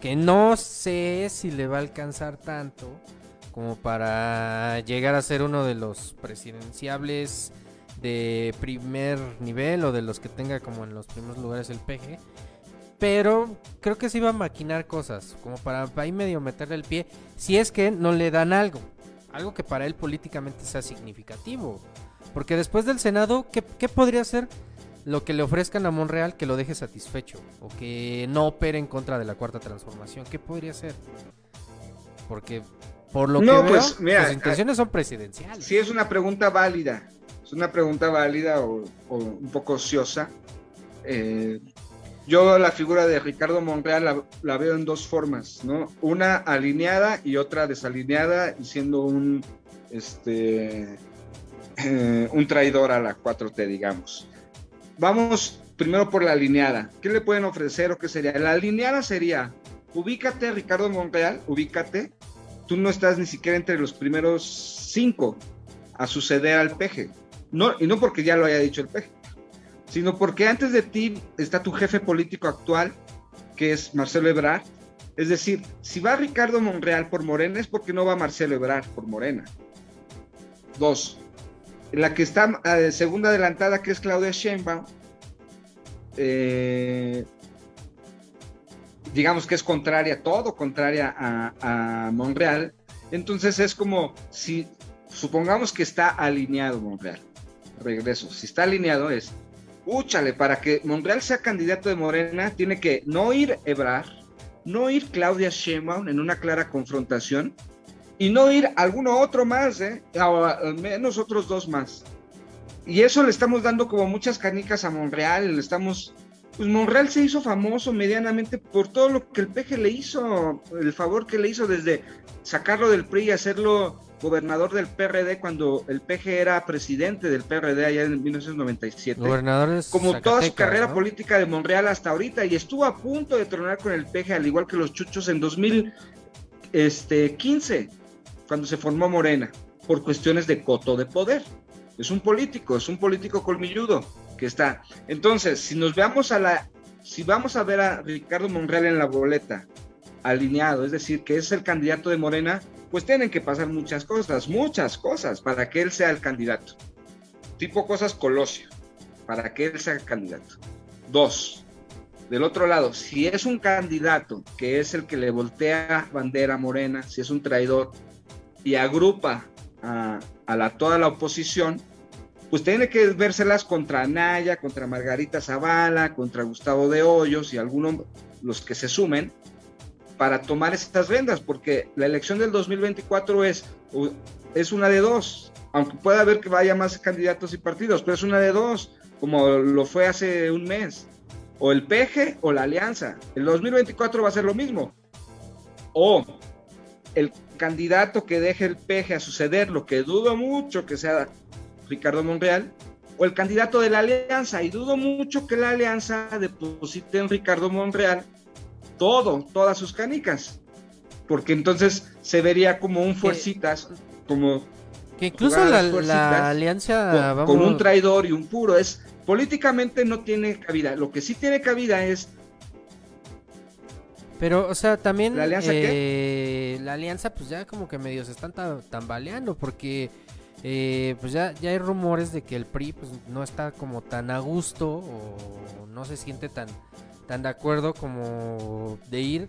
Que no sé si le va a alcanzar tanto como para llegar a ser uno de los presidenciables de primer nivel o de los que tenga como en los primeros lugares el PG. Pero creo que sí va a maquinar cosas, como para ahí medio meterle el pie, si es que no le dan algo. Algo que para él políticamente sea significativo. Porque después del Senado, ¿qué, qué podría ser lo que le ofrezcan a Monreal que lo deje satisfecho? O que no opere en contra de la cuarta transformación. ¿Qué podría ser? Porque por lo No, que pues, veo, mira, sus intenciones son presidenciales. Sí, es una pregunta válida. Una pregunta válida o, un poco ociosa. Eh, yo la figura de Ricardo Monreal la, la veo en dos formas, ¿no? Una alineada y otra desalineada y siendo un, este, eh, un traidor a la 4T, digamos. Vamos primero por la alineada. ¿Qué le pueden ofrecer o qué sería? La alineada sería, ubícate Ricardo Monreal, ubícate. Tú no estás ni siquiera entre los primeros cinco a suceder al peje. No, y no porque ya lo haya dicho el peje, sino porque antes de ti está tu jefe político actual, que es Marcelo Ebrard. Es decir, si va Ricardo Monreal por Morena es porque no va Marcelo Ebrard por Morena. Dos, la que está eh, segunda adelantada, que es Claudia Sheinbaum, eh, digamos que es contraria, todo contraria a, a Monreal. Entonces es como si supongamos que está alineado Monreal. Regreso. Si está alineado es úchale, para que Monreal sea candidato de Morena, tiene que no ir Ebrar, no ir Claudia Sheinbaum en una clara confrontación y no ir alguno otro más, ¿eh? o al menos otros dos más. Y eso le estamos dando como muchas canicas a Monreal, le estamos... Pues Monreal se hizo famoso medianamente por todo lo que el peje le hizo, el favor que le hizo desde sacarlo del PRI y hacerlo gobernador del PRD cuando el PG era presidente del PRD allá en 1997. Gobernadores como toda su carrera política de Monreal hasta ahorita y estuvo a punto de tronar con el PG al igual que los chuchos en 2015 cuando se formó Morena por cuestiones de coto de poder. Es un político, es un político colmilludo que está. Entonces, si nos veamos a la si vamos a ver a Ricardo Monreal en la boleta alineado, es decir, que es el candidato de Morena, pues tienen que pasar muchas cosas, muchas cosas para que él sea el candidato. Tipo cosas Colosio, para que él sea el candidato. Dos, del otro lado, si es un candidato que es el que le voltea bandera morena, si es un traidor y agrupa a, la, toda la oposición, pues tiene que vérselas contra Naya, contra Margarita Zavala, contra Gustavo de Hoyos y algunos los que se sumen, para tomar estas vendas, porque la elección del 2024 es, es una de dos, aunque pueda haber que vaya más candidatos y partidos, pero es una de dos, como lo fue hace un mes, o el PG o la alianza. El 2024 va a ser lo mismo. O el candidato que deje el PG a suceder, lo que dudo mucho que sea Ricardo Monreal, o el candidato de la alianza, y dudo mucho que la alianza deposite en Ricardo Monreal todo, todas sus canicas. Porque entonces se vería como un fuercitas, como que incluso la, alianza con, un traidor y un puro es políticamente no tiene cabida. Lo que sí tiene cabida es pero, o sea, también la alianza, eh, la alianza pues ya como que medio se están tambaleando porque eh, pues ya, ya hay rumores de que el PRI pues no está como tan a gusto o no se siente tan tan de acuerdo como de ir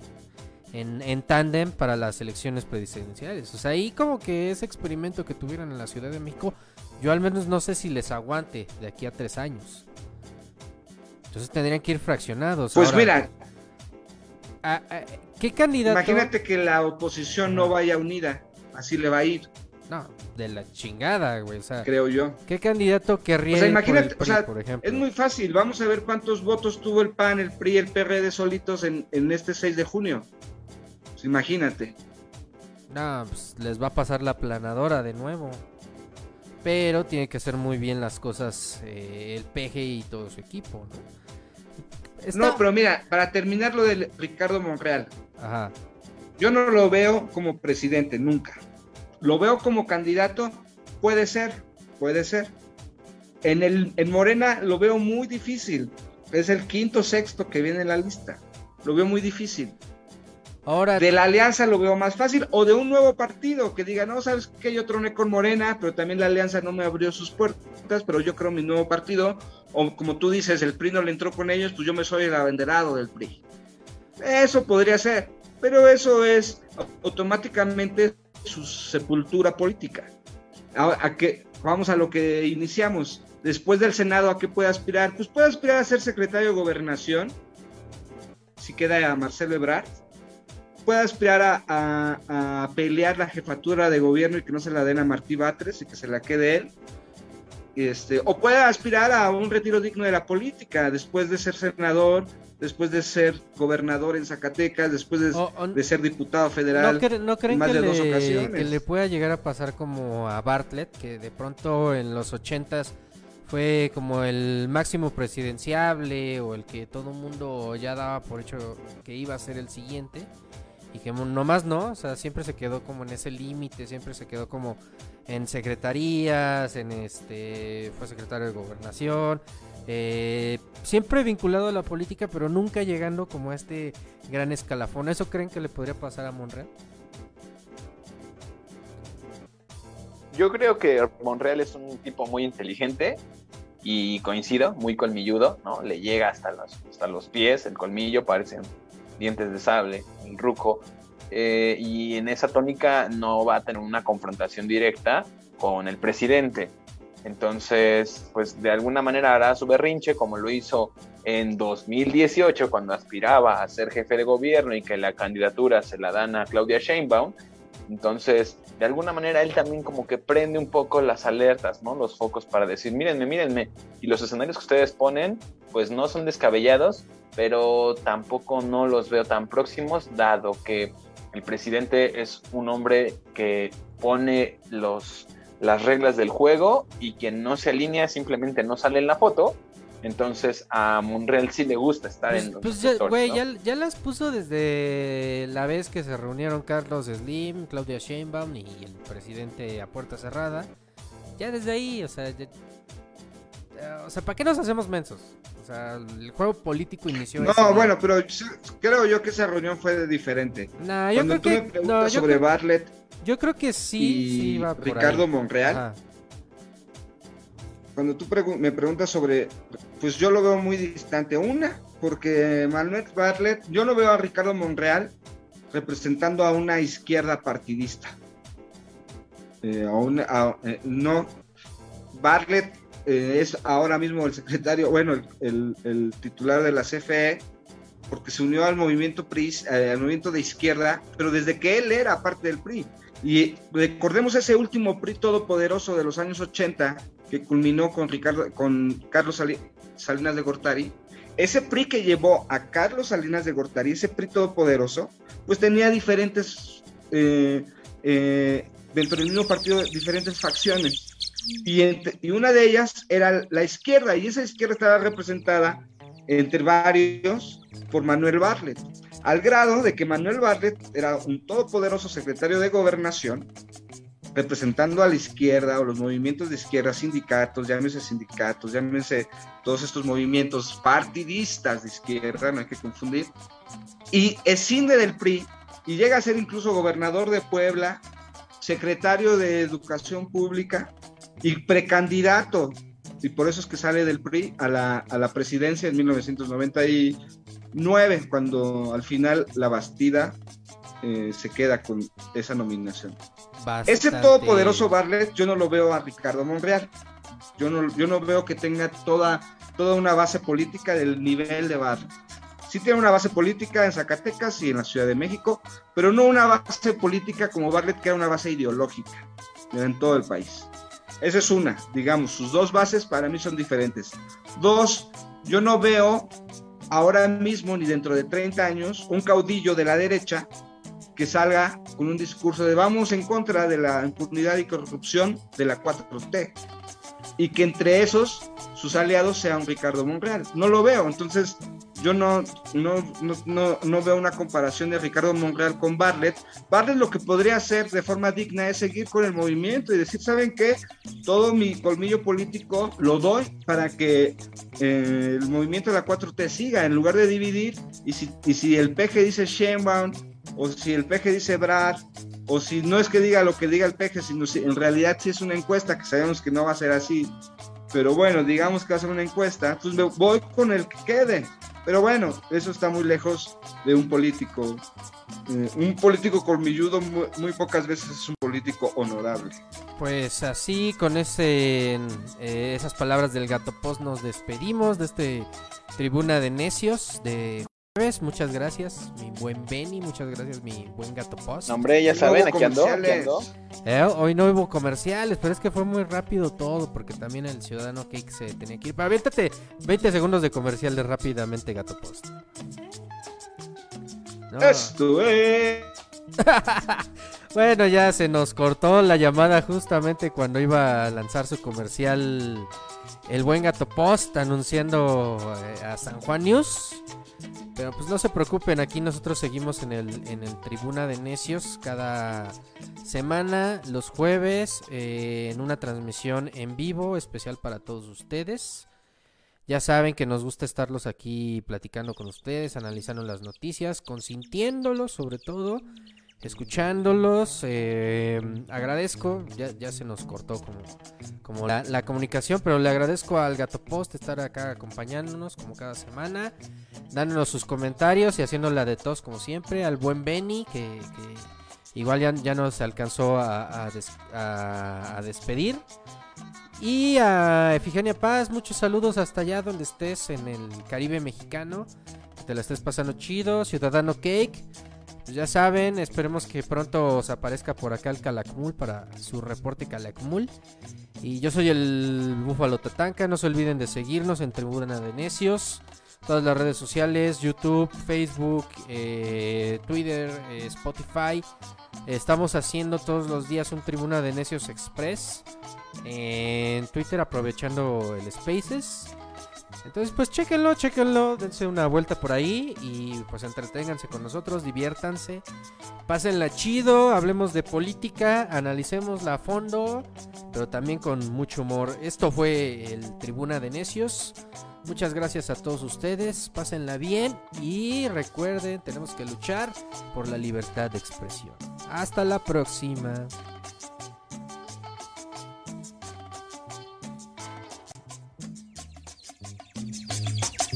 en, en tándem para las elecciones presidenciales. O sea, ahí como que ese experimento que tuvieron en la Ciudad de México, yo al menos no sé si les aguante de aquí a tres años. Entonces tendrían que ir fraccionados. Pues mira, ¿qué candidato? Imagínate que la oposición no vaya unida, así le va a ir. No, de la chingada, güey. O sea, creo yo. ¿Qué candidato querría? O sea, imagínate, o sea, es muy fácil. Vamos a ver cuántos votos tuvo el PAN, el PRI, el PRD solitos en, este 6 de junio. Pues imagínate. No, pues les va a pasar la planadora de nuevo. Pero tiene que hacer muy bien las cosas eh, el PG y todo su equipo, ¿no? No, pero mira, para terminar lo de Ricardo Monreal. Ajá. Yo no lo veo como presidente, nunca. ¿Lo veo como candidato? Puede ser, puede ser. En, el, en Morena lo veo muy difícil. Es el quinto, sexto que viene en la lista. Lo veo muy difícil. Ahora, de la alianza lo veo más fácil, o de un nuevo partido que diga, no, sabes que yo troné con Morena, pero también la alianza no me abrió sus puertas, pero yo creo mi nuevo partido, o como tú dices, el PRI no le entró con ellos, pues yo me soy el abanderado del PRI. Eso podría ser, pero eso es automáticamente su sepultura política. A, que, vamos a lo que iniciamos. Después del Senado, ¿a qué puede aspirar? Pues puede aspirar a ser secretario de gobernación, si queda a Marcelo Ebrard. Puede aspirar a, pelear la jefatura de gobierno y que no se la den a Martí Batres y que se la quede él. Este, o puede aspirar a un retiro digno de la política después de ser senador, después de ser gobernador en Zacatecas, después de, ser diputado federal. ¿No, creen que, le, que le pueda llegar a pasar como a Bartlett, que de pronto en los ochentas fue como el máximo presidenciable o el que todo el mundo ya daba por hecho que iba a ser el siguiente? Y que nomás no, o sea, siempre se quedó como en ese límite, siempre se quedó como en secretarías, en este, fue secretario de gobernación, eh, siempre vinculado a la política, pero nunca llegando como a este gran escalafón. ¿Eso creen que le podría pasar a Monreal? Yo creo que Monreal es un tipo muy inteligente y coincido, muy colmilludo, ¿no? Le llega hasta los, hasta los pies, el colmillo, parecen dientes de sable, el ruco. Eh, y en esa tónica no va a tener una confrontación directa con el presidente Entonces, pues de alguna manera hará su berrinche como lo hizo en 2018 cuando aspiraba a ser jefe de gobierno y que la candidatura se la dan a Claudia Sheinbaum. Entonces, de alguna manera él también como que prende un poco las alertas, ¿no? Los focos para decir, mírenme, mírenme. Y los escenarios que ustedes ponen, pues no son descabellados, pero tampoco no los veo tan próximos, dado que el presidente es un hombre que pone los, las reglas del juego y quien no se alinea simplemente no sale en la foto. Entonces a Monreal sí le gusta estar Pues, en los pues ya, güey, ¿no? ya, ya las puso desde la vez que se reunieron Carlos Slim, Claudia Sheinbaum y el presidente a puerta cerrada. Ya desde ahí, o sea, ya- o sea, ¿para qué nos hacemos mensos? O sea, el juego político inició. No, bueno, pero yo- creo yo que esa reunión fue diferente. Nah, yo Cuando creo tú me preguntas no, yo, sobre creo, Bartlett yo creo que sí, y sí va por Ricardo ahí. Monreal, Ajá. cuando tú pregu- me preguntas sobre, pues yo lo veo muy distante. Una, porque Manuel Bartlett, yo no veo a Ricardo Monreal representando a una izquierda partidista. Eh, a una- a- eh, no, Bartlett eh, es ahora mismo el secretario, bueno, el, el- titular de la CFE, porque se unió al movimiento PRI, eh, al movimiento de izquierda, pero desde que él era parte del PRI. Y recordemos ese último PRI todopoderoso de los años 80, que culminó con, Ricardo, con Carlos Sali- Salinas de Gortari. Ese PRI que llevó a Carlos Salinas de Gortari, ese PRI todopoderoso, pues tenía diferentes, eh, dentro del mismo partido, diferentes facciones. Y, entre- y una de ellas era la izquierda, y esa izquierda estaba representada entre varios por Manuel Bartlett, al grado de que Manuel Bartlett era un todopoderoso secretario de gobernación, representando a la izquierda o los movimientos de izquierda, sindicatos, llámese sindicatos, llámese todos estos movimientos partidistas de izquierda, no hay que confundir, y escinde del PRI y llega a ser incluso gobernador de Puebla, secretario de Educación Pública y precandidato, y por eso es que sale del PRI a la, a la presidencia en 1999, cuando al final la Bastida eh, se queda con esa nominación. Ese Bastante. todopoderoso Bartlett, yo no lo veo a Ricardo Monreal. Yo no, yo no veo que tenga toda, toda una base política del nivel de Bartlett. Sí tiene una base política en Zacatecas y en la Ciudad de México, pero no una base política como Bartlett, que era una base ideológica en todo el país. Esa es una, digamos, sus dos bases para mí son diferentes. Dos, yo no veo ahora mismo ni dentro de 30 años un caudillo de la derecha que salga con un discurso de vamos en contra de la impunidad y corrupción de la 4T y que entre esos sus aliados sean Ricardo Monreal. No lo veo, entonces yo no, no, no, no, veo una comparación de Ricardo Monreal con Bartlett. Bartlett lo que podría hacer de forma digna es seguir con el movimiento y decir, ¿saben qué? Todo mi colmillo político lo doy para que eh, el movimiento de la 4T siga, en lugar de dividir, y si, y si el PG dice Sheinbaum, o si el PG dice Brad, o si no es que diga lo que diga el PG, sino si en realidad si es una encuesta, que sabemos que no va a ser así, pero bueno, digamos que ser una encuesta, pues voy con el que quede. Pero bueno, eso está muy lejos de un político. Eh, un político colmilludo muy, muy, pocas veces es un político honorable. Pues así, con ese, eh, esas palabras del gato post nos despedimos de este tribuna de necios de. Muchas gracias, mi buen Benny. Muchas gracias, mi buen gato post. No, hombre, ya saben, aquí ando, aquí ando. Eh, hoy no hubo comerciales, pero es que fue muy rápido todo, porque también el ciudadano Cake se tenía que ir. Pero aviéntate 20 segundos de comercial de rápidamente, Gato Post. No. Esto es. bueno, ya se nos cortó la llamada justamente cuando iba a lanzar su comercial el buen Gato Post anunciando eh, a San Juan News. Pero pues no se preocupen, aquí nosotros seguimos en el, en el Tribuna de Necios cada semana, los jueves, eh, en una transmisión en vivo especial para todos ustedes. Ya saben que nos gusta estarlos aquí platicando con ustedes, analizando las noticias, consintiéndolos sobre todo, escuchándolos. Eh, agradezco, ya, se nos cortó como, la, comunicación, pero le agradezco al Gato Post estar acá acompañándonos como cada semana, dándonos sus comentarios y haciendo la de tos como siempre. Al buen Benny, que, igual ya, ya nos alcanzó a, a, des, a, a despedir. Y a Efigenia Paz, muchos saludos hasta allá donde estés en el Caribe mexicano. Te la estés pasando chido. Ciudadano Cake. Pues ya saben, esperemos que pronto os aparezca por acá el Calakmul para su reporte Calakmul. Y yo soy el Búfalo Tatanka. No se olviden de seguirnos en Tribuna de Necios. Todas las redes sociales, YouTube, Facebook, eh, Twitter, eh, Spotify. Estamos haciendo todos los días un Tribuna de Necios Express. En Twitter aprovechando el Spaces. Entonces, pues chéquenlo, chéquenlo, dense una vuelta por ahí y pues entreténganse con nosotros, diviértanse, pásenla chido, hablemos de política, analicémosla a fondo, pero también con mucho humor. Esto fue el Tribuna de Necios. Muchas gracias a todos ustedes, pásenla bien y recuerden, tenemos que luchar por la libertad de expresión. Hasta la próxima.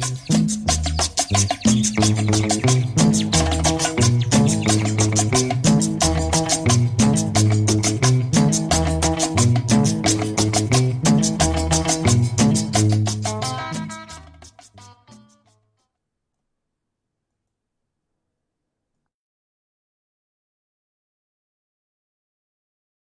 Thank you.